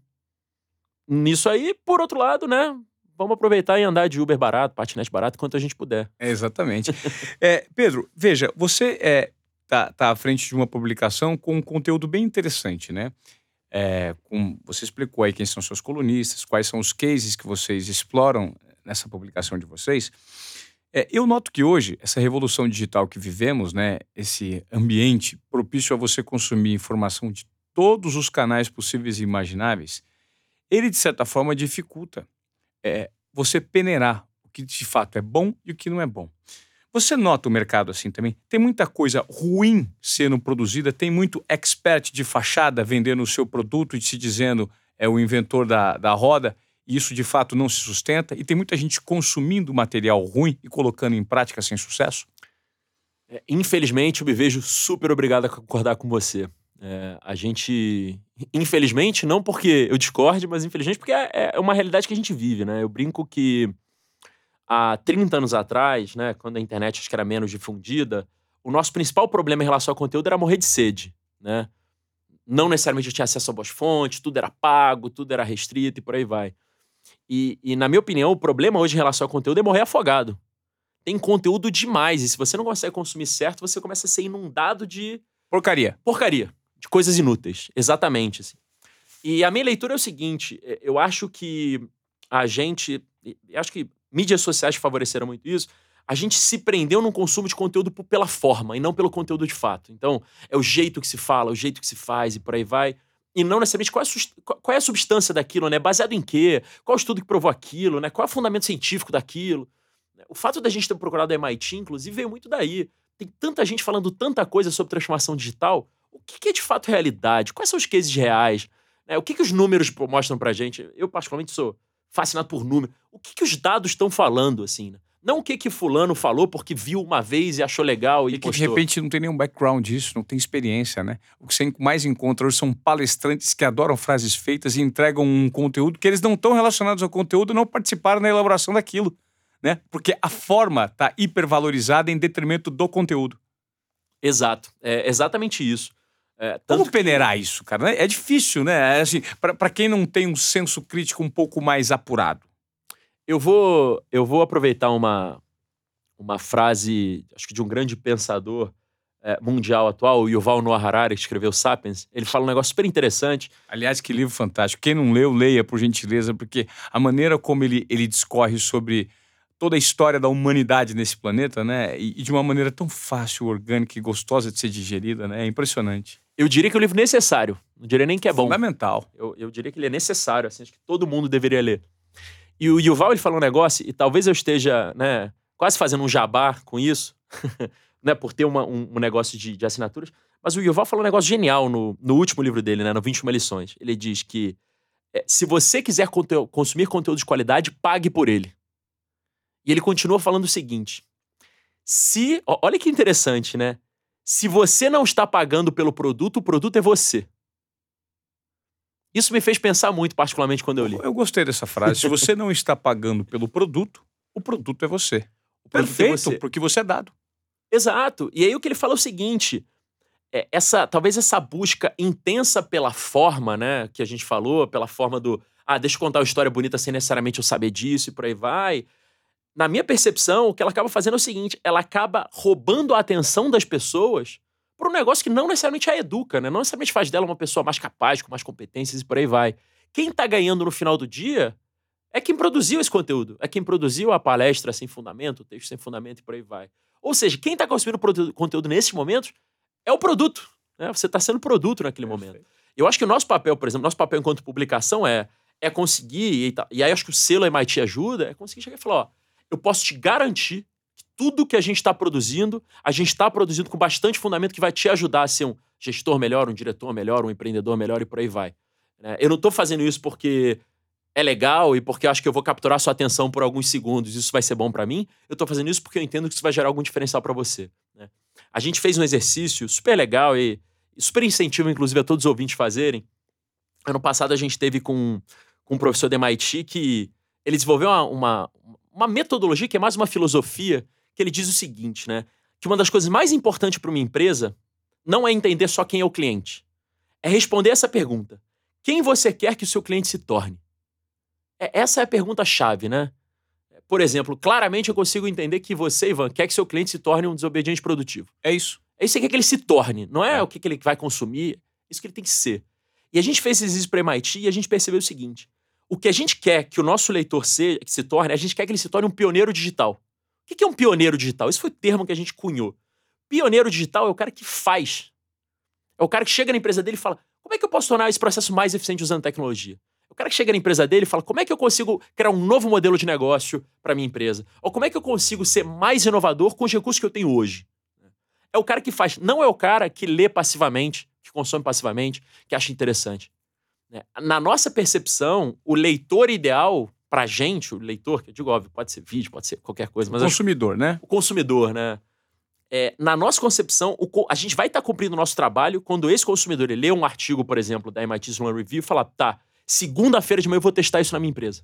nisso aí. Por outro lado, né? Vamos aproveitar e andar de Uber barato, patinete barato, quanto a gente puder. É, exatamente. é, Pedro, veja, você é, tá, tá à frente de uma publicação com um conteúdo bem interessante, né? É, com, você explicou aí quem são seus colunistas, quais são os cases que vocês exploram nessa publicação de vocês. É, eu noto que hoje, essa revolução digital que vivemos, né, esse ambiente propício a você consumir informação de todos os canais possíveis e imagináveis, ele, de certa forma, dificulta é, você peneirar o que de fato é bom e o que não é bom. Você nota o mercado assim também? Tem muita coisa ruim sendo produzida, tem muito expert de fachada vendendo o seu produto e se dizendo é o inventor da, da roda, e isso de fato não se sustenta, e tem muita gente consumindo material ruim e colocando em prática sem sucesso? É, infelizmente, eu me vejo super obrigado a concordar com você. É, a gente, infelizmente, não porque eu discorde, mas infelizmente porque é, é uma realidade que a gente vive, né? Eu brinco que há 30 anos atrás, né, quando a internet acho que era menos difundida, o nosso principal problema em relação ao conteúdo era morrer de sede, né? Não necessariamente eu tinha acesso a boas fontes, tudo era pago, tudo era restrito e por aí vai. E, e, na minha opinião, o problema hoje em relação ao conteúdo é morrer afogado. Tem conteúdo demais, e se você não consegue consumir certo, você começa a ser inundado de. Porcaria. Porcaria de coisas inúteis. Exatamente. Assim. E a minha leitura é o seguinte: é, eu acho que a gente. Acho que mídias sociais favoreceram muito isso. A gente se prendeu num consumo de conteúdo pela forma e não pelo conteúdo de fato. Então, é o jeito que se fala, o jeito que se faz e por aí vai. E não necessariamente qual é a, qual é a substância daquilo, né? Baseado em quê? Qual é o estudo que provou aquilo, né? Qual é o fundamento científico daquilo? O fato da gente ter procurado a MIT, inclusive, veio muito daí. Tem tanta gente falando tanta coisa sobre transformação digital o que é de fato realidade? Quais são os cases reais? Né? O que, que os números mostram pra gente? Eu, particularmente, sou fascinado por números. O que, que os dados estão falando, assim, né? Não o que que fulano falou porque viu uma vez e achou legal e, e que de repente não tem nenhum background disso, não tem experiência, né? O que você mais encontra hoje são palestrantes que adoram frases feitas e entregam um conteúdo que eles não estão relacionados ao conteúdo, não participaram na elaboração daquilo, né? Porque a forma está hipervalorizada em detrimento do conteúdo. Exato, é exatamente isso. É, Como peneirar isso, cara? É difícil, né? É assim, para quem não tem um senso crítico um pouco mais apurado. Eu vou, eu vou aproveitar uma, uma frase, acho que de um grande pensador é, mundial atual, o Yuval Noah Harari, que escreveu Sapiens. Ele fala um negócio super interessante. Aliás, que livro fantástico. Quem não leu, leia, por gentileza, porque a maneira como ele, ele discorre sobre toda a história da humanidade nesse planeta, né? E, e de uma maneira tão fácil, orgânica e gostosa de ser digerida, né? É impressionante. Eu diria que é um livro necessário. Não diria nem que é bom. Fundamental. Eu, eu diria que ele é necessário, assim, acho que todo mundo deveria ler. E o Yuval, ele falou um negócio, e talvez eu esteja, né, quase fazendo um jabá com isso, né, por ter uma, um, um, negócio de, de, assinaturas. Mas o Yuval falou um negócio genial no, no último livro dele, né, no 21 lições. Ele diz que é, se você quiser consumir conteúdo de qualidade, pague por ele. E ele continua falando o seguinte: se. Olha que interessante, né? Se você não está pagando pelo produto, o produto é você. Isso me fez pensar muito, particularmente quando eu li. Eu gostei dessa frase. Se você não está pagando pelo produto, o produto é você. O Perfeito, é você. porque você é dado. Exato. E aí o que ele fala é o seguinte: é, essa, talvez essa busca intensa pela forma, né, que a gente falou, pela forma do, ah, deixa eu contar uma história bonita sem necessariamente eu saber disso e por aí vai na minha percepção, o que ela acaba fazendo é o seguinte: ela acaba roubando a atenção das pessoas por um negócio que não necessariamente a educa, né? Não necessariamente faz dela uma pessoa mais capaz, com mais competências e por aí vai. Quem tá ganhando no final do dia é quem produziu esse conteúdo, é quem produziu a palestra sem fundamento, o texto sem fundamento e por aí vai. Ou seja, quem está consumindo conteúdo nesses momentos é o produto. Né? Você está sendo produto naquele momento. Eu acho que o nosso papel, por exemplo, nosso papel enquanto publicação é, é conseguir, e, e aí acho que o selo MIT ajuda, é conseguir chegar e falar, ó, eu posso te garantir que tudo que a gente está produzindo, a gente está produzindo com bastante fundamento que vai te ajudar a ser um gestor melhor, um diretor melhor, um empreendedor melhor e por aí vai. Né? Eu não estou fazendo isso porque é legal e porque acho que eu vou capturar sua atenção por alguns segundos, isso vai ser bom para mim. Eu estou fazendo isso porque eu entendo que isso vai gerar algum diferencial para você. Né? A gente fez um exercício super legal e super incentivo, inclusive, a todos os ouvintes fazerem. Ano passado a gente teve com, com um professor de MIT que ele desenvolveu uma, uma, uma metodologia que é mais uma filosofia, que ele diz o seguinte, né? Que uma das coisas mais importantes para uma empresa não é entender só quem é o cliente. É responder essa pergunta: quem você quer que o seu cliente se torne? É, essa é a pergunta-chave, né? Por exemplo, claramente eu consigo entender que você, Ivan, quer que seu cliente se torne um desobediente produtivo. É isso. É isso que quer que ele se torne, não é, é. o que, que ele vai consumir, é isso que ele tem que ser. E a gente fez esses para MIT e a gente percebeu o seguinte: o que a gente quer que o nosso leitor seja, que se torne, a gente quer que ele se torne um pioneiro digital. O que é um pioneiro digital? Esse foi o termo que a gente cunhou. Pioneiro digital é o cara que faz. É o cara que chega na empresa dele e fala: como é que eu posso tornar esse processo mais eficiente usando tecnologia? O cara que chega na empresa dele e fala: como é que eu consigo criar um novo modelo de negócio para minha empresa? Ou como é que eu consigo ser mais inovador com os recursos que eu tenho hoje? É o cara que faz, não é o cara que lê passivamente, que consome passivamente, que acha interessante. Né? Na nossa percepção, o leitor ideal pra gente, o leitor, que eu digo, óbvio, pode ser vídeo, pode ser qualquer coisa, mas. O consumidor, acho, né? O consumidor, né? É, na nossa concepção, o, a gente vai estar tá cumprindo o nosso trabalho quando esse consumidor ele lê um artigo, por exemplo, da MIT Sloan Review e fala: tá, segunda-feira de manhã eu vou testar isso na minha empresa.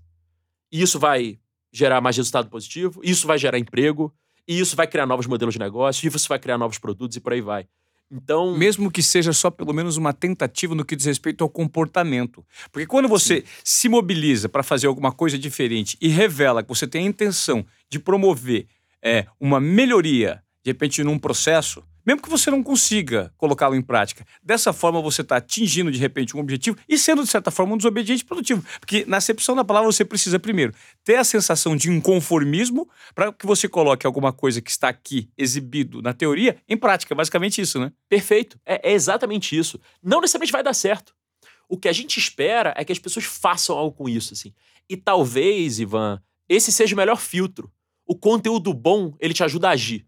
E isso vai gerar mais resultado positivo, isso vai gerar emprego, e isso vai criar novos modelos de negócio, e isso vai criar novos produtos e por aí vai. Então, mesmo que seja só pelo menos uma tentativa no que diz respeito ao comportamento. Porque quando você sim. se mobiliza para fazer alguma coisa diferente e revela que você tem a intenção de promover é, uma melhoria, de repente, num processo, mesmo que você não consiga colocá-lo em prática. Dessa forma, você está atingindo, de repente, um objetivo e sendo, de certa forma, um desobediente produtivo. Porque, na acepção da palavra, você precisa, primeiro, ter a sensação de inconformismo para que você coloque alguma coisa que está aqui exibido na teoria em prática. Basicamente isso, né? Perfeito. É, é exatamente isso. Não necessariamente vai dar certo. O que a gente espera é que as pessoas façam algo com isso, assim. E talvez, Ivan, esse seja o melhor filtro. O conteúdo bom, ele te ajuda a agir.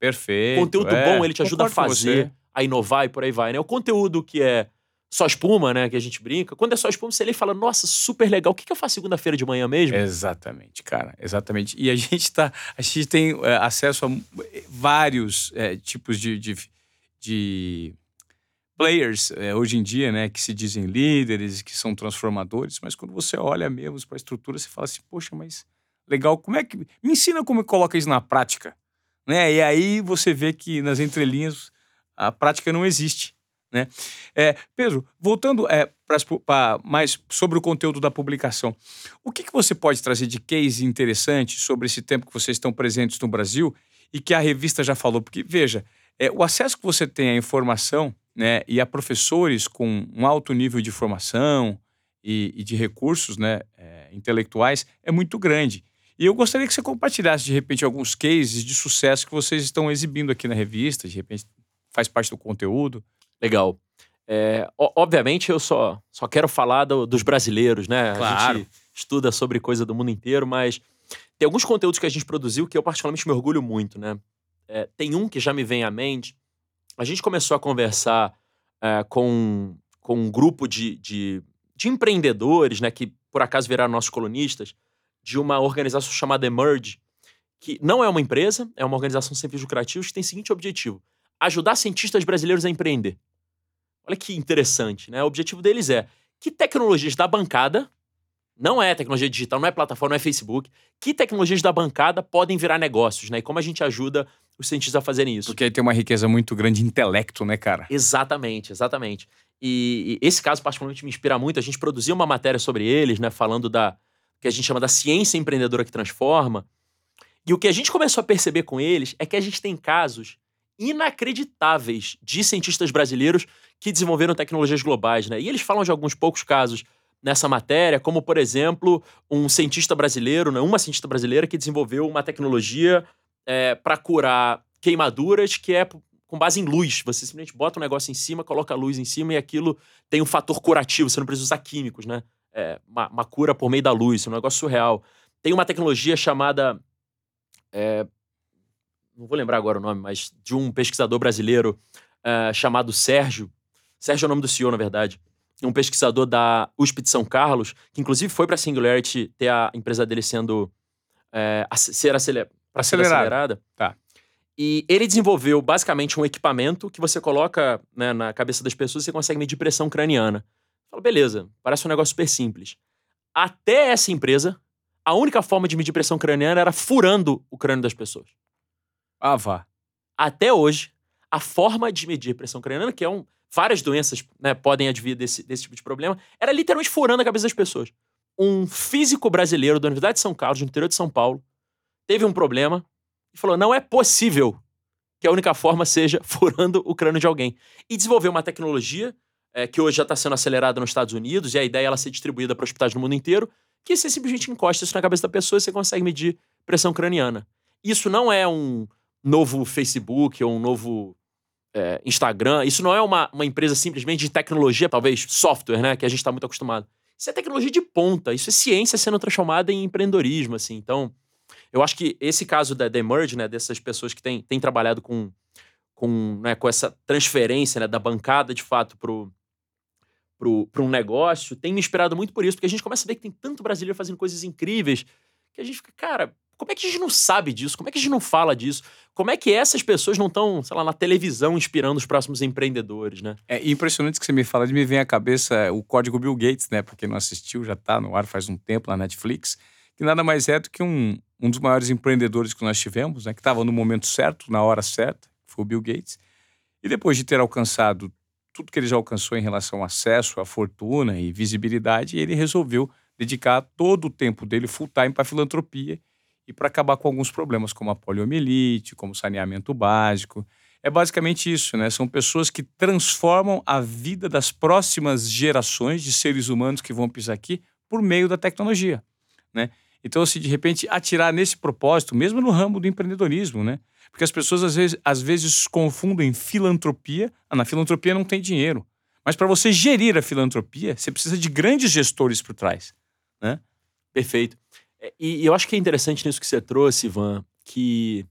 Perfeito. Conteúdo é. bom, ele te ajuda a fazer, a inovar e por aí vai, né? O conteúdo que é só espuma, né? Que a gente brinca. Quando é só espuma, você lê e fala, nossa, super legal. O que, que eu faço segunda-feira de manhã mesmo? Exatamente, cara. Exatamente. E a gente tá. A gente tem é, acesso a vários é, tipos de, de, de players é, hoje em dia, né? Que se dizem líderes, que são transformadores, mas quando você olha mesmo para a estrutura, você fala assim, poxa, mas legal, como é que. Me ensina como coloca isso na prática. Né? E aí você vê que nas entrelinhas a prática não existe. Né? É, Pedro, voltando é, para mais sobre o conteúdo da publicação, o que, que você pode trazer de case interessante sobre esse tempo que vocês estão presentes no Brasil e que a revista já falou? Porque, veja, é, o acesso que você tem à informação né, e a professores com um alto nível de formação e, e de recursos né, é, intelectuais é muito grande. E eu gostaria que você compartilhasse, de repente, alguns cases de sucesso que vocês estão exibindo aqui na revista, de repente faz parte do conteúdo. Legal. É, obviamente, eu só, só quero falar do, dos brasileiros, né? Claro. A gente estuda sobre coisa do mundo inteiro, mas tem alguns conteúdos que a gente produziu que eu particularmente me orgulho muito, né? É, tem um que já me vem à mente. A gente começou a conversar é, com, com um grupo de, de, de, empreendedores, né? Que por acaso viraram nossos colunistas, de uma organização chamada Emerge, que não é uma empresa, é uma organização sem fins lucrativos que tem o seguinte objetivo: ajudar cientistas brasileiros a empreender. Olha que interessante, né? O objetivo deles é que tecnologias da bancada, não é tecnologia digital, não é plataforma, não é Facebook, que tecnologias da bancada podem virar negócios, né? E como a gente ajuda os cientistas a fazerem isso. Porque aí tem uma riqueza muito grande de intelecto, né, cara? Exatamente, exatamente. E, e esse caso particularmente me inspira muito. A gente produziu uma matéria sobre eles, né? Falando da que a gente chama da ciência empreendedora que transforma. E o que a gente começou a perceber com eles é que a gente tem casos inacreditáveis de cientistas brasileiros que desenvolveram tecnologias globais, né? E eles falam de alguns poucos casos nessa matéria, como por exemplo, um cientista brasileiro, né? uma cientista brasileira que desenvolveu uma tecnologia é, para curar queimaduras que é com base em luz. Você simplesmente bota um negócio em cima, coloca a luz em cima e aquilo tem um fator curativo. Você não precisa usar químicos, né? É, uma, uma, cura por meio da luz, é um negócio surreal. Tem uma tecnologia chamada é, não vou lembrar agora o nome, mas de um pesquisador brasileiro uh, chamado Sérgio. Sérgio é o nome do CEO, na verdade. Um pesquisador da USP de São Carlos, que inclusive foi para a Singularity ter a empresa dele sendo. É, ser, aceler, ser acelerada. Tá. E ele desenvolveu basicamente um equipamento que você coloca né, na cabeça das pessoas e você consegue medir pressão craniana. Fala, beleza, parece um negócio super simples. Até essa empresa, a única forma de medir pressão craniana era furando o crânio das pessoas. Ah, vá. Até hoje, a forma de medir pressão craniana, que é um. Várias doenças né, podem advir desse, desse tipo de problema, era literalmente furando a cabeça das pessoas. Um físico brasileiro da Universidade de São Carlos, no interior de São Paulo, teve um problema e falou: não é possível que a única forma seja furando o crânio de alguém. E desenvolveu uma tecnologia é, que hoje já está sendo acelerada nos Estados Unidos, e a ideia é ela ser distribuída para hospitais no mundo inteiro, que você simplesmente encosta isso na cabeça da pessoa e você consegue medir pressão craniana. Isso não é um, novo Facebook ou um novo é, Instagram. Isso não é uma, uma empresa simplesmente de tecnologia, talvez software, né? Que a gente está muito acostumado. Isso é tecnologia de ponta. Isso é ciência sendo transformada em empreendedorismo, assim. Então, eu acho que esse caso da, da Emerge, né? Dessas pessoas que têm, têm trabalhado com, com, né, com essa transferência né, da bancada, de fato, pro para um negócio, tem me inspirado muito por isso, porque a gente começa a ver que tem tanto brasileiro fazendo coisas incríveis que a gente fica, cara, como é que a gente não sabe disso? Como é que a gente não fala disso? Como é que essas pessoas não estão, sei lá, na televisão inspirando os próximos empreendedores, né? É impressionante que você me fala me vem à cabeça o código Bill Gates, né? Pra quem não assistiu, já tá no ar faz um tempo na Netflix, que nada mais é do que um, um dos maiores empreendedores que nós tivemos, né? Que estava no momento certo, na hora certa, foi o Bill Gates. E depois de ter alcançado tudo que ele já alcançou em relação ao acesso à fortuna e visibilidade, ele resolveu dedicar todo o tempo dele full time para filantropia e para acabar com alguns problemas, como a poliomielite, como saneamento básico. É basicamente isso, né? São pessoas que transformam a vida das próximas gerações de seres humanos que vão pisar aqui por meio da tecnologia, né? Então, se de repente atirar nesse propósito, mesmo no ramo do empreendedorismo, né? Porque as pessoas às vezes, às vezes confundem filantropia. Ah, na filantropia não tem dinheiro. Mas para você gerir a filantropia, você precisa de grandes gestores por trás, né? Perfeito. É, e, e, eu acho que é interessante nisso que você trouxe, Ivan, que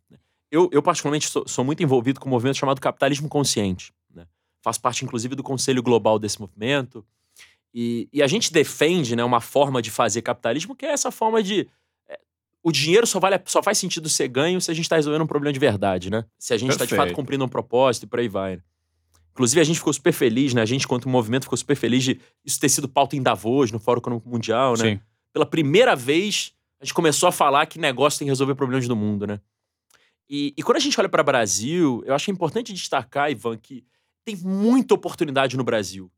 eu, eu particularmente sou, sou, muito envolvido com um movimento chamado capitalismo consciente. Né? Faço parte, inclusive, do conselho global desse movimento. E, e, a gente defende né, uma forma de fazer capitalismo que é essa forma de. É, o dinheiro só, vale, só faz sentido ser ganho se a gente está resolvendo um problema de verdade, né? Se a gente está, de fato, cumprindo um propósito e por aí vai. Né? Inclusive, a gente ficou super feliz, né? A gente, quanto movimento, ficou super feliz de isso ter sido pauta em Davos, no Fórum Econômico Mundial, né? Sim. Pela primeira vez, a gente começou a falar que negócio tem que resolver problemas do mundo, né? E, e quando a gente olha para o Brasil, eu acho importante destacar, Ivan, que tem muita oportunidade no Brasil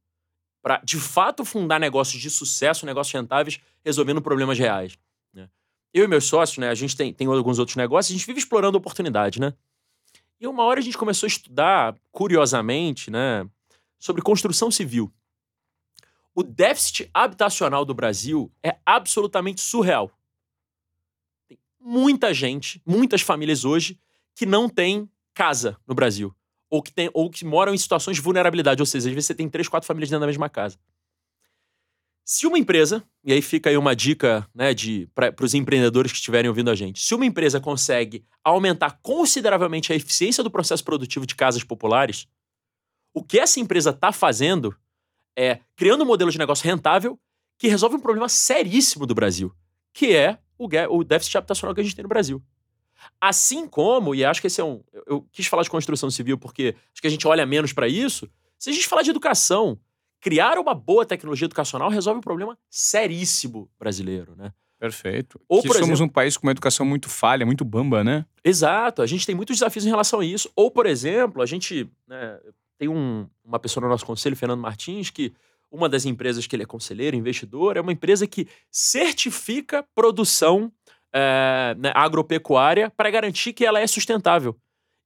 para, de fato, fundar negócios de sucesso, negócios rentáveis, resolvendo problemas reais. Eu e meus sócios, né, a gente tem, tem alguns outros negócios, a gente vive explorando oportunidade, né? E uma hora a gente começou a estudar, curiosamente, né, sobre construção civil. O déficit habitacional do Brasil é absolutamente surreal. Tem muita gente, muitas famílias hoje, que não tem casa no Brasil ou que, tem, ou que moram em situações de vulnerabilidade. Ou seja, às vezes você tem três, quatro famílias dentro da mesma casa. Se uma empresa, e aí fica aí uma dica né, para os empreendedores que estiverem ouvindo a gente, se uma empresa consegue aumentar consideravelmente a eficiência do processo produtivo de casas populares, o que essa empresa está fazendo é criando um modelo de negócio rentável que resolve um problema seríssimo do Brasil, que é o, o déficit habitacional que a gente tem no Brasil. Assim como, e acho que esse é um. Eu quis falar de construção civil porque acho que a gente olha menos para isso. Se a gente falar de educação, criar uma boa tecnologia educacional resolve um problema seríssimo brasileiro, né? Perfeito. Ou, que somos exemplo, um país com uma educação muito falha, muito bamba, né? Exato. A gente tem muitos desafios em relação a isso. Ou, por exemplo, a gente né, tem um, uma pessoa no nosso conselho, Fernando Martins, que uma das empresas que ele é conselheiro, investidor, é uma empresa que certifica produção é, né, agropecuária para garantir que ela é sustentável.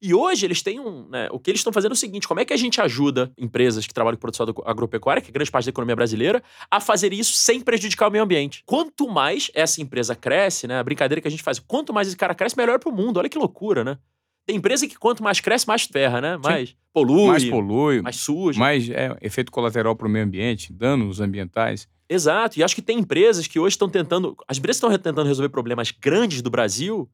E hoje eles têm um. Né, o que eles estão fazendo é o seguinte: como é que a gente ajuda empresas que trabalham com produção agropecuária, que é grande parte da economia brasileira, a fazer isso sem prejudicar o meio ambiente? Quanto mais essa empresa cresce, né? A brincadeira que a gente faz, quanto mais esse cara cresce, melhor para o mundo. Olha que loucura, né? Tem empresa que quanto mais cresce, mais ferra, né? Mais Sim. polui. Mais polui. Mais suja. Mais é, efeito colateral para o meio ambiente, danos ambientais. Exato. E acho que tem empresas que hoje estão tentando. As empresas estão tentando resolver problemas grandes do Brasil.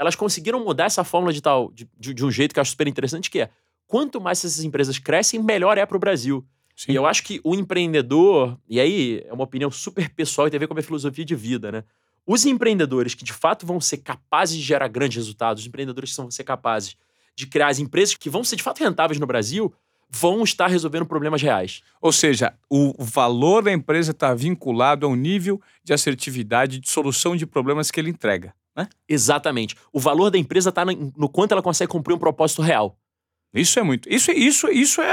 Elas conseguiram mudar essa fórmula de tal de, de, de um jeito que eu acho super interessante, que é quanto mais essas empresas crescem, melhor é para o Brasil. Sim. E eu acho que o empreendedor, e aí é uma opinião super pessoal e tem a ver com a minha filosofia de vida, né? Os empreendedores que de fato vão ser capazes de gerar grandes resultados, os empreendedores que vão ser capazes de criar as empresas que vão ser de fato rentáveis no Brasil, vão estar resolvendo problemas reais. Ou seja, o valor da empresa está vinculado ao nível de assertividade de solução de problemas que ele entrega. Né? Exatamente. O valor da empresa está no, quanto ela consegue cumprir um propósito real. Isso é muito. Isso, isso, isso, é,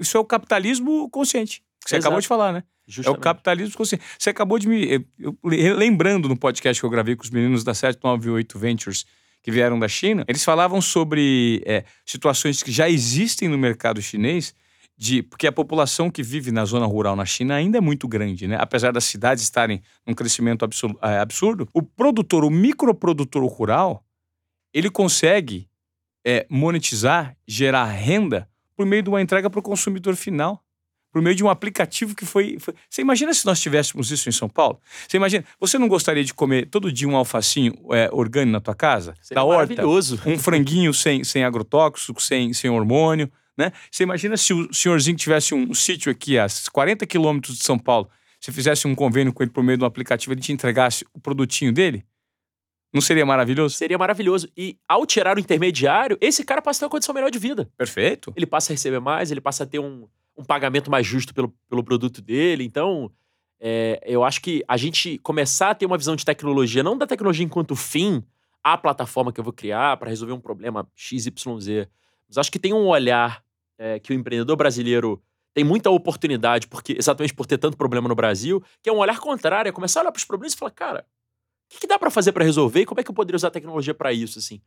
isso é o capitalismo consciente. Que você Exato. acabou de falar, né? Justamente. É o capitalismo consciente. Você acabou de me. Eu, lembrando no podcast que eu gravei com os meninos da 798 Ventures que vieram da China, eles falavam sobre é, situações que já existem no mercado chinês, de porque a população que vive na zona rural na China ainda é muito grande, né? Apesar das cidades estarem num crescimento é, absurdo, o produtor, o microprodutor rural, ele consegue é, monetizar, gerar renda por meio de uma entrega para o consumidor final por meio de um aplicativo que foi, foi, Você imagina se nós tivéssemos isso em São Paulo? Você imagina. Você não gostaria de comer todo dia um alfacinho é, orgânico na tua casa? Seria da horta? Maravilhoso. Um franguinho sem, sem agrotóxico, sem, sem hormônio, né? Você imagina se o senhorzinho tivesse um, sítio aqui a 40 quilômetros de São Paulo, você fizesse um convênio com ele por meio de um aplicativo, ele te entregasse o produtinho dele? Não seria maravilhoso? Seria maravilhoso. E ao tirar o intermediário, esse cara passa a ter uma condição melhor de vida. Perfeito. Ele passa a receber mais, ele passa a ter um um pagamento mais justo pelo, pelo produto dele. Então, é, eu acho que a gente começar a ter uma visão de tecnologia, não da tecnologia enquanto fim, a plataforma que eu vou criar para resolver um problema XYZ, mas acho que tem um olhar é, que o empreendedor brasileiro tem muita oportunidade, porque exatamente por ter tanto problema no Brasil, que é um olhar contrário, é começar a olhar para os problemas e falar, cara, o que, que dá para fazer para resolver e como é que eu poderia usar a tecnologia para isso, assim?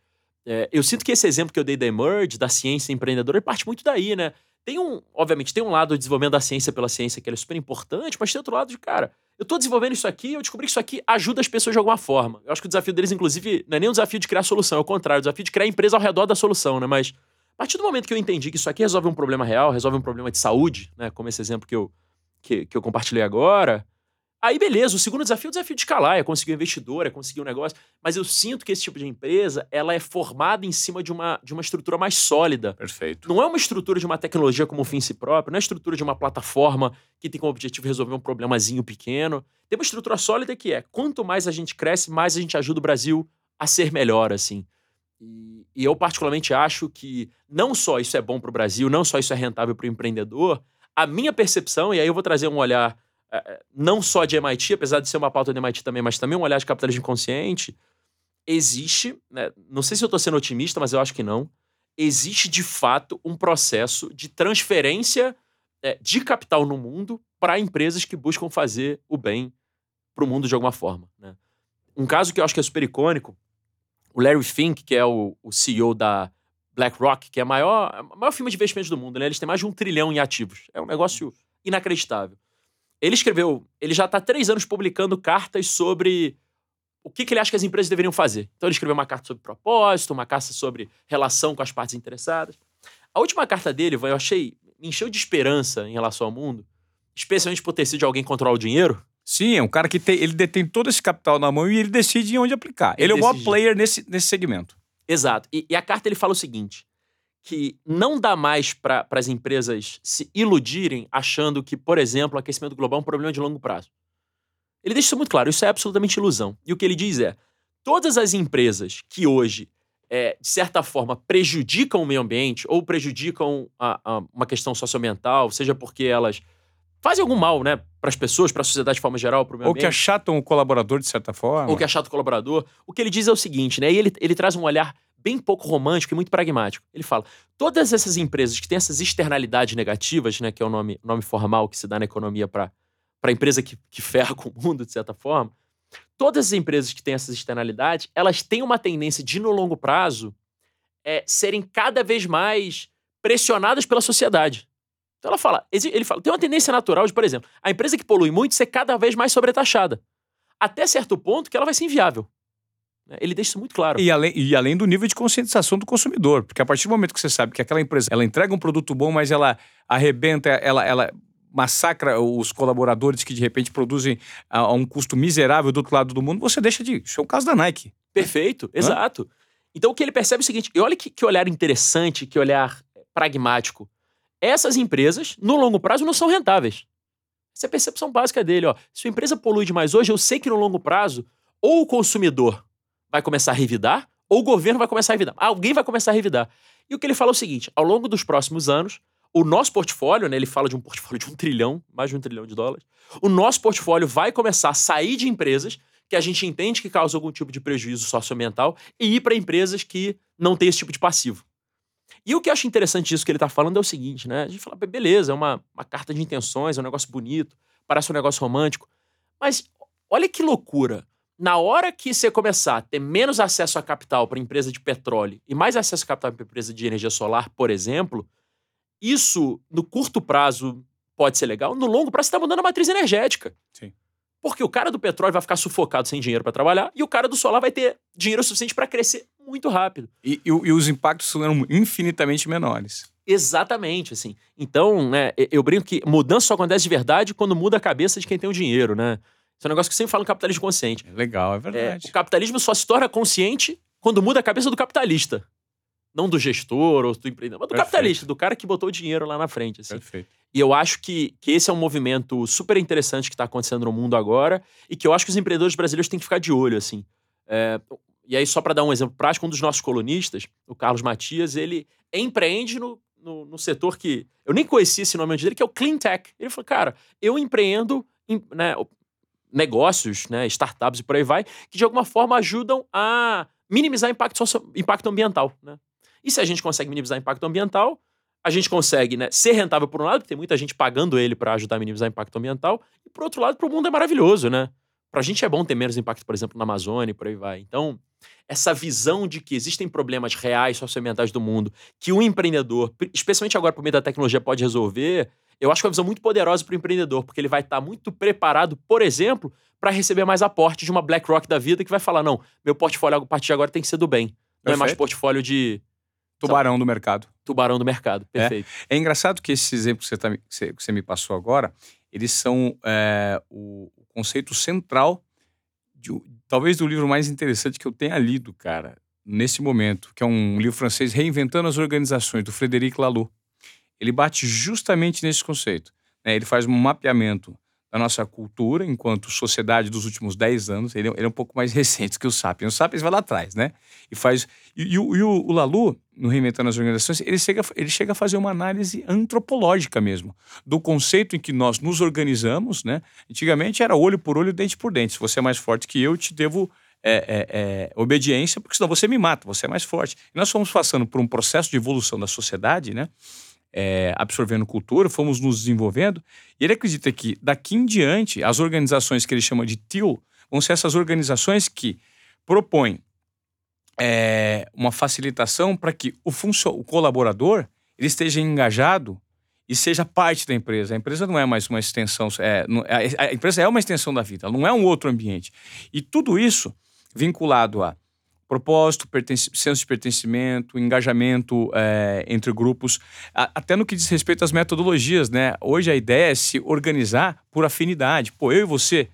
É, eu sinto que esse exemplo que eu dei da Emerge, da ciência empreendedora, parte muito daí, né? Tem um, obviamente, tem um lado do desenvolvimento da ciência pela ciência que é super importante, mas tem outro lado de, cara, eu tô desenvolvendo isso aqui, eu descobri que isso aqui ajuda as pessoas de alguma forma. Eu acho que o desafio deles, inclusive, não é nem o desafio de criar solução, é o contrário, o desafio de criar empresa ao redor da solução, né? Mas a partir do momento que eu entendi que isso aqui resolve um problema real, resolve um problema de saúde, né? Como esse exemplo que eu, que, que eu compartilhei agora, Aí, beleza, o segundo desafio é o desafio de escalar, é conseguir um investidor, é conseguir um negócio. Mas eu sinto que esse tipo de empresa, ela é formada em cima de uma, de uma estrutura mais sólida. Perfeito. Não é uma estrutura de uma tecnologia como um fim em si próprio, não é estrutura de uma plataforma que tem como objetivo resolver um problemazinho pequeno. Tem uma estrutura sólida que é, quanto mais a gente cresce, mais a gente ajuda o Brasil a ser melhor, assim. E, e eu particularmente acho que não só isso é bom para o Brasil, não só isso é rentável para o empreendedor, a minha percepção, e aí eu vou trazer um olhar é, é, não só de MIT, apesar de ser uma pauta de MIT também, mas também um olhar de capitalismo consciente, existe, né, não sei se eu estou sendo otimista, mas eu acho que não, existe de fato um processo de transferência é, de capital no mundo para empresas que buscam fazer o bem para o mundo de alguma forma. Né? Um caso que eu acho que é super icônico, o Larry Fink, que é o, o CEO da BlackRock, que é a maior, a maior firma de investimentos do mundo, né? eles têm mais de um trilhão em ativos. É um negócio inacreditável. Ele escreveu, ele já está três anos publicando cartas sobre o que, que, ele acha que as empresas deveriam fazer. Então ele escreveu uma carta sobre propósito, uma carta sobre relação com as partes interessadas. A última carta dele, eu achei, me encheu de esperança em relação ao mundo, especialmente por ter sido de alguém controlar o dinheiro. Sim, é um cara que tem, ele detém todo esse capital na mão e ele decide onde aplicar. Ele, ele é o maior player nesse, nesse segmento. Exato. E, e a carta ele fala o seguinte: que não dá mais para as empresas se iludirem achando que, por exemplo, o aquecimento global é um problema de longo prazo. Ele deixa isso muito claro, isso é absolutamente ilusão. E o que ele diz é: todas as empresas que hoje, é, de certa forma, prejudicam o meio ambiente ou prejudicam a, a uma questão socioambiental, seja porque elas fazem algum mal, né, para as pessoas, para a sociedade de forma geral, para o meio ambiente. Ou que achatam o colaborador, de certa forma. Ou que achatam o colaborador. O que ele diz é o seguinte, né, e ele, ele traz um olhar bem pouco romântico e muito pragmático. Ele fala: todas essas empresas que têm essas externalidades negativas, né, que é o nome, nome formal que se dá na economia para a empresa que, que ferra com o mundo, de certa forma, todas as empresas que têm essas externalidades, elas têm uma tendência de, no longo prazo, é, serem cada vez mais pressionadas pela sociedade. Então ela fala, ele fala, tem uma tendência natural de, por exemplo, a empresa que polui muito ser cada vez mais sobretaxada. Até certo ponto que ela vai ser inviável. Né? Ele deixa isso muito claro. E além, e além do nível de conscientização do consumidor, porque a partir do momento que você sabe que aquela empresa ela entrega um produto bom, mas ela arrebenta, ela, ela massacra os colaboradores que de repente produzem a, a, um custo miserável do outro lado do mundo, você deixa de. Isso é o caso da Nike. Perfeito, exato. Então o que ele percebe é o seguinte: e olha que, que olhar interessante, que olhar pragmático. Essas empresas, no longo prazo, não são rentáveis. Essa é a percepção básica dele. Ó. Se a empresa polui demais hoje, eu sei que no longo prazo, ou o consumidor vai começar a revidar, ou o governo vai começar a revidar. Alguém vai começar a revidar. E o que ele fala é o seguinte: ao longo dos próximos anos, o nosso portfólio, né, ele fala de um portfólio de um trilhão, mais de um trilhão de dólares, o nosso portfólio vai começar a sair de empresas que a gente entende que causam algum tipo de prejuízo socioambiental e ir para empresas que não têm esse tipo de passivo. E o que eu acho interessante disso que ele está falando é o seguinte, né? A gente fala, beleza, é uma, uma carta de intenções, é um negócio bonito, parece um negócio romântico, mas olha que loucura na hora que você começar a ter menos acesso a capital para empresa de petróleo e mais acesso a capital para empresa de energia solar, por exemplo, isso no curto prazo pode ser legal, no longo prazo você está mudando a matriz energética. Sim. Porque o cara do petróleo vai ficar sufocado sem dinheiro para trabalhar e o cara do solar vai ter dinheiro suficiente para crescer muito rápido. E, e, e os impactos serão infinitamente menores. Exatamente, assim. Então, né, eu brinco que mudança só acontece de verdade quando muda a cabeça de quem tem o dinheiro, né? Isso é um negócio que sempre fala no capitalismo consciente. É legal, é verdade. É, o capitalismo só se torna consciente quando muda a cabeça do capitalista. Não do gestor ou do empreendedor, mas do Perfeito. capitalista, do cara que botou o dinheiro lá na frente. Assim. Perfeito. E eu acho que, que esse é um movimento super interessante que está acontecendo no mundo agora e que eu acho que os empreendedores brasileiros têm que ficar de olho, assim. É, e aí, só para dar um exemplo prático, um dos nossos colunistas, o Carlos Matias, ele empreende no, no, no setor que eu nem conhecia esse nome antes dele, que é o Clean Tech. Ele falou, cara, eu empreendo em, né, negócios, né, startups e por aí vai, que de alguma forma ajudam a minimizar impacto, impacto ambiental. Né? E se a gente consegue minimizar impacto ambiental, a gente consegue né, ser rentável por um lado, porque tem muita gente pagando ele para ajudar a minimizar impacto ambiental, e por outro lado, para o mundo é maravilhoso, né? Para a gente é bom ter menos impacto, por exemplo, na Amazônia e por aí vai. Então, essa visão de que existem problemas reais socioambientais do mundo que o empreendedor, especialmente agora por meio da tecnologia, pode resolver, eu acho que é uma visão muito poderosa para o empreendedor, porque ele vai estar tá muito preparado, por exemplo, para receber mais aporte de uma BlackRock da vida que vai falar: não, meu portfólio a partir de agora tem que ser do bem. Não Perfeito. é mais portfólio de. Tubarão sabe? do mercado. Tubarão do mercado, perfeito. É, é engraçado que esses exemplos que você, tá, que você, me passou agora, eles são é, o, conceito central, de, talvez do livro mais interessante que eu tenha lido, cara, nesse momento, que é um livro francês, Reinventando as Organizações, do Frederic Laloux ele bate justamente nesse conceito. Né? Ele faz um mapeamento da nossa cultura enquanto sociedade dos últimos 10 anos. Ele, é, ele é um pouco mais recente que o Sapiens. O Sapiens vai lá atrás, né? E faz. E, e, e o, o, Lalu, no Reinventando as Organizações, ele chega, ele chega a fazer uma análise antropológica mesmo, do conceito em que nós nos organizamos, né? Antigamente era olho por olho, dente por dente. Se você é mais forte que eu, te devo é, é, é, obediência, porque senão você me mata, você é mais forte. E nós fomos passando por um processo de evolução da sociedade, né? É, absorvendo cultura, fomos nos desenvolvendo, e ele acredita que daqui em diante, as organizações que ele chama de TIL vão ser essas organizações que propõem é, uma facilitação para que o, o colaborador ele esteja engajado e seja parte da empresa. A empresa não é mais uma extensão, é, a empresa é uma extensão da vida, ela não é um outro ambiente. E tudo isso vinculado a propósito, senso de pertencimento, engajamento é, entre grupos, a, até no que diz respeito às metodologias, né? Hoje a ideia é se organizar por afinidade. Pô, eu e você,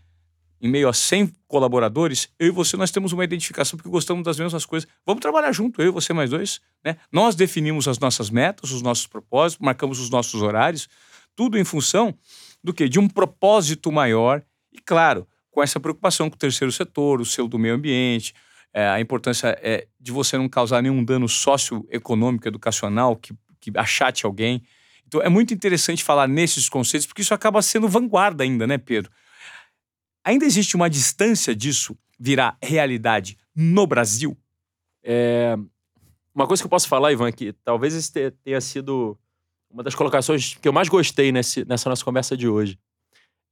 em meio a 100 colaboradores, eu e você nós temos uma identificação porque gostamos das mesmas coisas. Vamos trabalhar junto, eu e você mais dois, né? Nós definimos as nossas metas, os nossos propósitos, marcamos os nossos horários, tudo em função do que de um propósito maior e claro, com essa preocupação com o terceiro setor, o seu do meio ambiente, é, a importância é de você não causar nenhum dano socioeconômico, educacional, que, que achate alguém. Então é muito interessante falar nesses conceitos, porque isso acaba sendo vanguarda ainda, né, Pedro? Ainda existe uma distância disso virar realidade no Brasil? É... Uma coisa que eu posso falar, Ivan, é que talvez esse tenha sido uma das colocações que eu mais gostei nesse, nessa nossa conversa de hoje.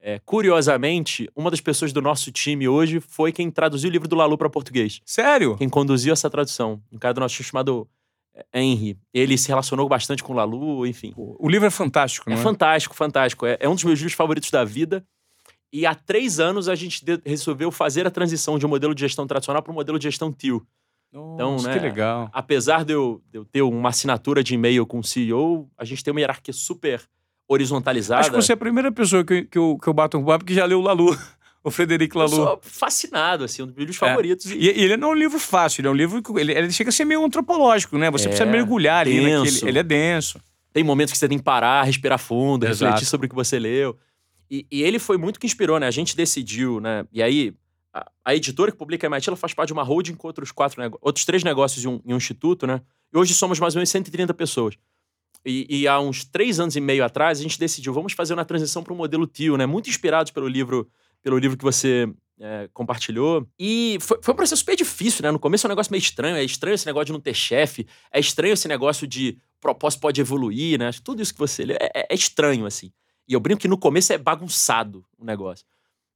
É, curiosamente, uma das pessoas do nosso time hoje foi quem traduziu o livro do Lalu para português. Sério? Quem conduziu essa tradução. Um cara do nosso time chamado é, Henry. Ele se relacionou bastante com o Lalu, enfim. O livro é fantástico, não é? É fantástico, fantástico. É, é um dos meus livros favoritos da vida. E há três anos a gente resolveu fazer a transição de um modelo de gestão tradicional para um modelo de gestão TIO. então, né, que legal. Apesar de eu, de eu ter uma assinatura de e-mail com o CEO, a gente tem uma hierarquia super horizontalizada. Acho que você é a primeira pessoa que, que, eu, que eu bato um papo que já leu o Lalu. O Frederico Lalu. Eu sou fascinado, assim, um dos livros é. favoritos. E... e... ele não é um livro fácil, ele é um livro que ele, ele chega a ser meio antropológico, né? Você é, precisa mergulhar ali naquele. Ele é denso. Tem momentos que você tem que parar, respirar fundo, Exato. refletir sobre o que você leu. E, e, ele foi muito que inspirou, né? A gente decidiu, né? E aí, a, a editora que publica a MIT, ela faz parte de uma holding com outros quatro outros três negócios e um, e um instituto, né? E hoje somos mais ou menos 130 pessoas. E, e, há uns três anos e meio atrás, a gente decidiu, vamos fazer uma transição para o modelo TIO, né? Muito inspirados pelo livro, pelo livro que você é, compartilhou. E foi, foi, um processo super difícil, né? No começo é um negócio meio estranho. É estranho esse negócio de não ter chefe. É estranho esse negócio de propósito pode evoluir, né? Tudo isso que você lê é, é, é estranho, assim. E eu brinco que no começo é bagunçado o negócio.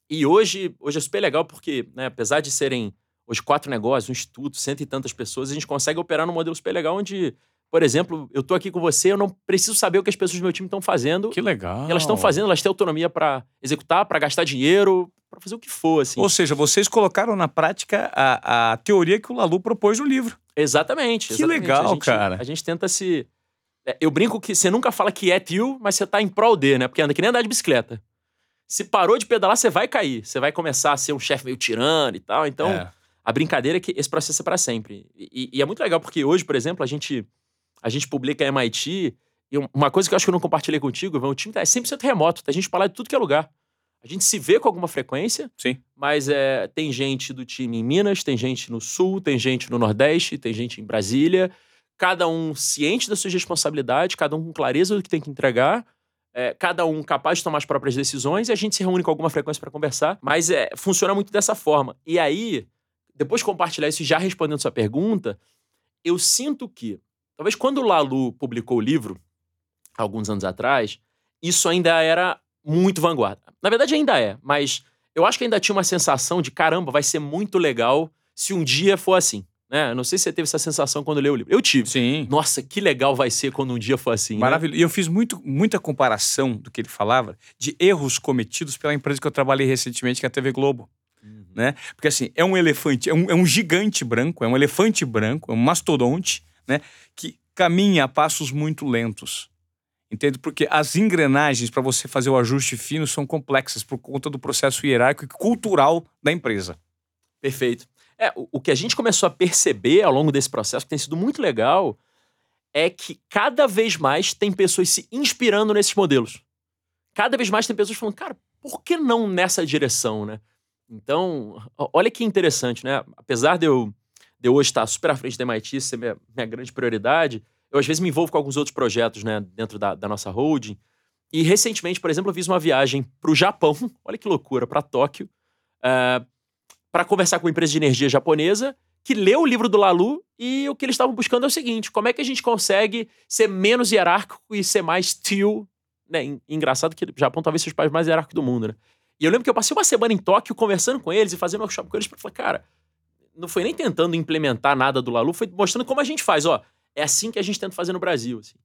E hoje, hoje é super legal porque, né, apesar de serem hoje quatro negócios, um instituto, cento e tantas pessoas, a gente consegue operar num modelo super legal onde por exemplo, eu tô aqui com você, eu não preciso saber o que as pessoas do meu time estão fazendo. Que legal. Elas estão fazendo, elas têm autonomia para executar, para gastar dinheiro, para fazer o que for, assim. Ou seja, vocês colocaram na prática a, a teoria que o Lalu propôs no livro. Exatamente. Que exatamente. legal, a gente, cara. A gente tenta se. É, eu brinco que você nunca fala que é tio, mas você tá em prol de, né? Porque anda que nem andar de bicicleta. Se parou de pedalar, você vai cair. Você vai começar a ser um chefe meio tirano e tal. Então, é. a brincadeira é que esse processo é para sempre. E, e, é muito legal porque hoje, por exemplo, a gente a gente publica a MIT. E uma coisa que eu acho que eu não compartilhei contigo, o time tá, é 100% remoto. Tem gente pra lá de tudo que é lugar. A gente se vê com alguma frequência. Sim. Mas é, tem gente do time em Minas, tem gente no Sul, tem gente no Nordeste, tem gente em Brasília. Cada um ciente das suas responsabilidades, cada um com clareza do que tem que entregar. É, cada um capaz de tomar as próprias decisões e a gente se reúne com alguma frequência para conversar. Mas é, funciona muito dessa forma. E aí, depois de compartilhar isso e já respondendo sua pergunta, eu sinto que Talvez quando o Lalu publicou o livro, alguns anos atrás, isso ainda era muito vanguarda. Na verdade, ainda é, mas eu acho que ainda tinha uma sensação de caramba, vai ser muito legal se um dia for assim. Né? Não sei se você teve essa sensação quando leu o livro. Eu tive. Sim. Nossa, que legal vai ser quando um dia for assim. Maravilhoso. Né? E eu fiz muito, muita comparação do que ele falava de erros cometidos pela empresa que eu trabalhei recentemente, que é a TV Globo. Uhum. Né? Porque assim, é um elefante, é um, é um gigante branco, é um elefante branco, é um mastodonte né, que caminha a passos muito lentos. Entende? Porque as engrenagens para você fazer o ajuste fino são complexas por conta do processo hierárquico e cultural da empresa. Perfeito. É, o, o que a gente começou a perceber ao longo desse processo, que tem sido muito legal, é que cada vez mais tem pessoas se inspirando nesses modelos. Cada vez mais tem pessoas falando, cara, por que não nessa direção, né? Então, olha que interessante, né? Apesar de eu hoje estar super à frente da MIT, ser minha, minha grande prioridade, eu às vezes me envolvo com alguns outros projetos, né, dentro da, da nossa holding. E recentemente, por exemplo, eu fiz uma viagem para o Japão, olha que loucura, para Tóquio, uh, eh, para conversar com uma empresa de energia japonesa que leu o livro do Lalu e o que eles estavam buscando é o seguinte: como é que a gente consegue ser menos hierárquico e ser mais tio? Né? Engraçado que o Japão talvez seja o país mais hierárquico do mundo, né? E eu lembro que eu passei uma semana em Tóquio conversando com eles e fazendo workshop com eles para falar, cara, não foi nem tentando implementar nada do Lalu, foi mostrando como a gente faz, ó. É assim que a gente tenta fazer no Brasil. Assim.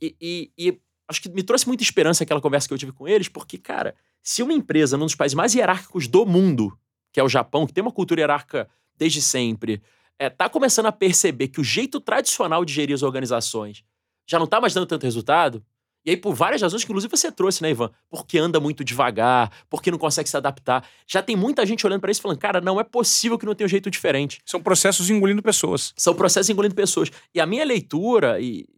E, e, e, acho que me trouxe muita esperança aquela conversa que eu tive com eles, porque, cara, se uma empresa num dos países mais hierárquicos do mundo, que é o Japão, que tem uma cultura hierárquica desde sempre, é, tá começando a perceber que o jeito tradicional de gerir as organizações já não tá mais dando tanto resultado, e aí, por várias razões que, inclusive, você trouxe, né, Ivan? Porque anda muito devagar, porque não consegue se adaptar. Já tem muita gente olhando para isso e falando, cara, não é possível que não tenha um jeito diferente. São processos engolindo pessoas. São processos engolindo pessoas. E a minha leitura, e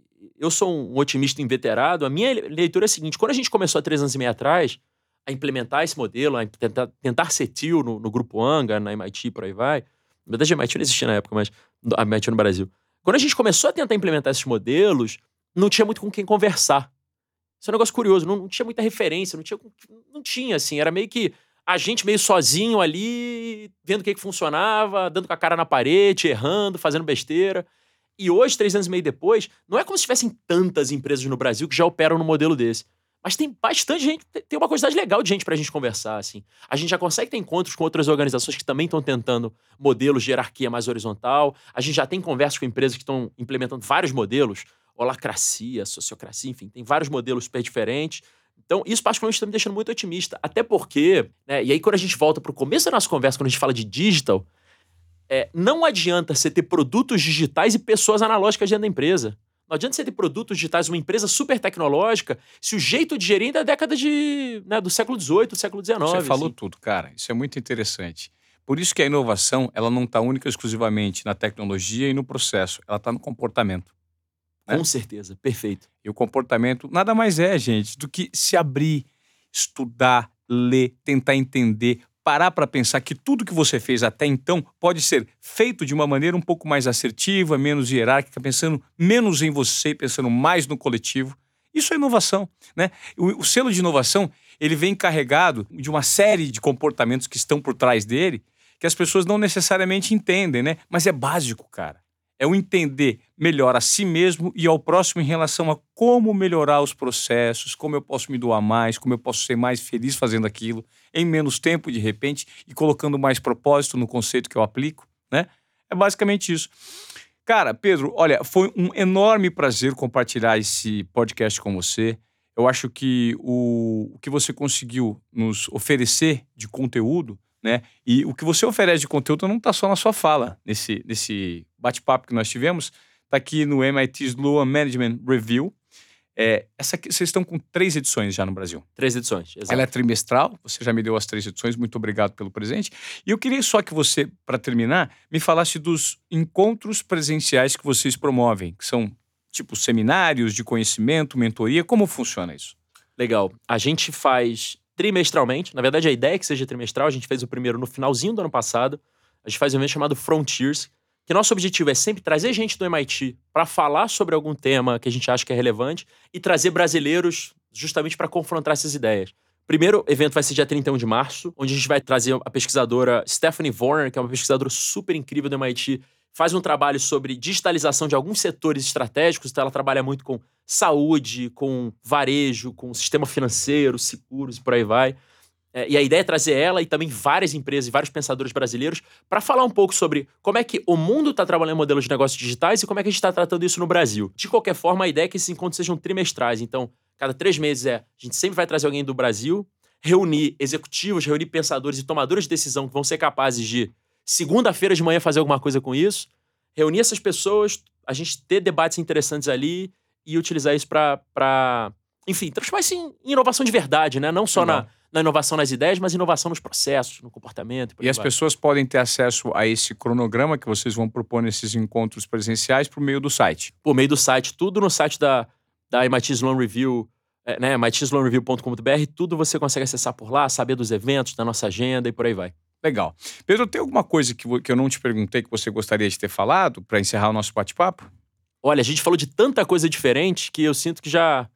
eu sou um otimista inveterado, a minha leitura é a seguinte: quando a gente começou há três anos e meio atrás a implementar esse modelo, a tentar, tentar ser tio no, no grupo Anga, na MIT, por aí vai. Na verdade, a MIT não existia na época, mas a MIT no Brasil. Quando a gente começou a tentar implementar esses modelos, não tinha muito com quem conversar. Isso é um negócio curioso, não, não tinha muita referência, não tinha, não tinha, assim, era meio que a gente meio sozinho ali, vendo o que, que funcionava, dando com a cara na parede, errando, fazendo besteira. E hoje, três anos e meio depois, não é como se tivessem tantas empresas no Brasil que já operam no modelo desse. Mas tem bastante gente, tem uma quantidade legal de gente pra gente conversar, assim. A gente já consegue ter encontros com outras organizações que também estão tentando modelos de hierarquia mais horizontal. A gente já tem conversas com empresas que estão implementando vários modelos holacracia, sociocracia, enfim, tem vários modelos super diferentes. Então, isso particularmente está me deixando muito otimista. Até porque, né, e aí quando a gente volta para o começo da nossa conversa, quando a gente fala de digital, é, não adianta você ter produtos digitais e pessoas analógicas dentro da empresa. Não adianta você ter produtos digitais, uma empresa super tecnológica, se o jeito de gerir é da década de, né, do século XVIII, do século XIX. Você falou assim. tudo, cara. Isso é muito interessante. Por isso que a inovação ela não está única exclusivamente na tecnologia e no processo, ela está no comportamento. Né? Com certeza, perfeito. E o comportamento nada mais é, gente, do que se abrir, estudar, ler, tentar entender, parar para pensar que tudo que você fez até então pode ser feito de uma maneira um pouco mais assertiva, menos hierárquica, pensando menos em você, pensando mais no coletivo. Isso é inovação, né? O, o selo de inovação, ele vem carregado de uma série de comportamentos que estão por trás dele, que as pessoas não necessariamente entendem, né? Mas é básico, cara é o entender melhor a si mesmo e ao próximo em relação a como melhorar os processos, como eu posso me doar mais, como eu posso ser mais feliz fazendo aquilo, em menos tempo de repente e colocando mais propósito no conceito que eu aplico, né? É basicamente isso. Cara, Pedro, olha, foi um enorme prazer compartilhar esse podcast com você. Eu acho que o, o que você conseguiu nos oferecer de conteúdo né? E o que você oferece de conteúdo não está só na sua fala, nesse, nesse bate-papo que nós tivemos, está aqui no MIT Sloan Management Review. É, essa aqui, vocês estão com três edições já no Brasil. Três edições, exato. Ela é trimestral, você já me deu as três edições, muito obrigado pelo presente. E eu queria só que você, para terminar, me falasse dos encontros presenciais que vocês promovem, que são tipo seminários de conhecimento, mentoria, como funciona isso? Legal. A gente faz trimestralmente. Na verdade, a ideia é que seja trimestral. A gente fez o primeiro no finalzinho do ano passado. A gente faz um evento chamado Frontiers, que nosso objetivo é sempre trazer gente do MIT para falar sobre algum tema que a gente acha que é relevante e trazer brasileiros justamente para confrontar essas ideias. Primeiro evento vai ser dia 31 de março, onde a gente vai trazer a pesquisadora Stephanie Warner, que é uma pesquisadora super incrível do MIT, faz um trabalho sobre digitalização de alguns setores estratégicos, então ela trabalha muito com saúde, com varejo, com sistema financeiro, seguros e por aí vai. É, e a ideia é trazer ela e também várias empresas e vários pensadores brasileiros para falar um pouco sobre como é que o mundo está trabalhando modelos de negócios digitais e como é que a gente está tratando isso no Brasil. De qualquer forma, a ideia é que esses encontros sejam trimestrais. Então, cada três meses é, a gente sempre vai trazer alguém do Brasil, reunir executivos, reunir pensadores e tomadores de decisão que vão ser capazes de, segunda-feira de manhã, fazer alguma coisa com isso, reunir essas pessoas, a gente ter debates interessantes ali e utilizar isso para, enfim, transformar isso em inovação de verdade, né? Não só na, na inovação nas ideias, mas inovação nos processos, no comportamento. E, e as vai. pessoas podem ter acesso a esse cronograma que vocês vão propor nesses encontros presenciais por meio do site? Por meio do site, tudo no site da, da MIT Sloan Review, é, né, mitsloanreview.com.br, tudo você consegue acessar por lá, saber dos eventos, da nossa agenda e por aí vai. Legal. Pedro, tem alguma coisa que, que eu não te perguntei que você gostaria de ter falado para encerrar o nosso bate-papo? Olha, a gente falou de tanta coisa diferente que eu sinto que já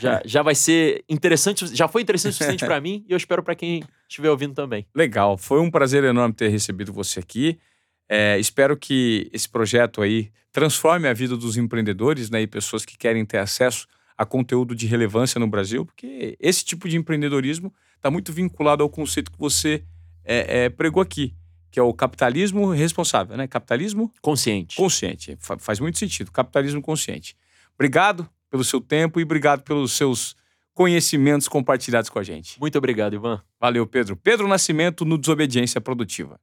Já, já vai ser interessante, já foi interessante o suficiente para mim e eu espero para quem estiver ouvindo também. Legal, foi um prazer enorme ter recebido você aqui. É, espero que esse projeto aí transforme a vida dos empreendedores né, e pessoas que querem ter acesso a conteúdo de relevância no Brasil, porque esse tipo de empreendedorismo está muito vinculado ao conceito que você é, é, pregou aqui, que é o capitalismo responsável, né? Capitalismo consciente. Consciente, faz muito sentido. Capitalismo consciente. Obrigado pelo seu tempo e obrigado pelos seus conhecimentos compartilhados com a gente. Muito obrigado, Ivan. Valeu, Pedro. Pedro Nascimento no Desobediência Produtiva.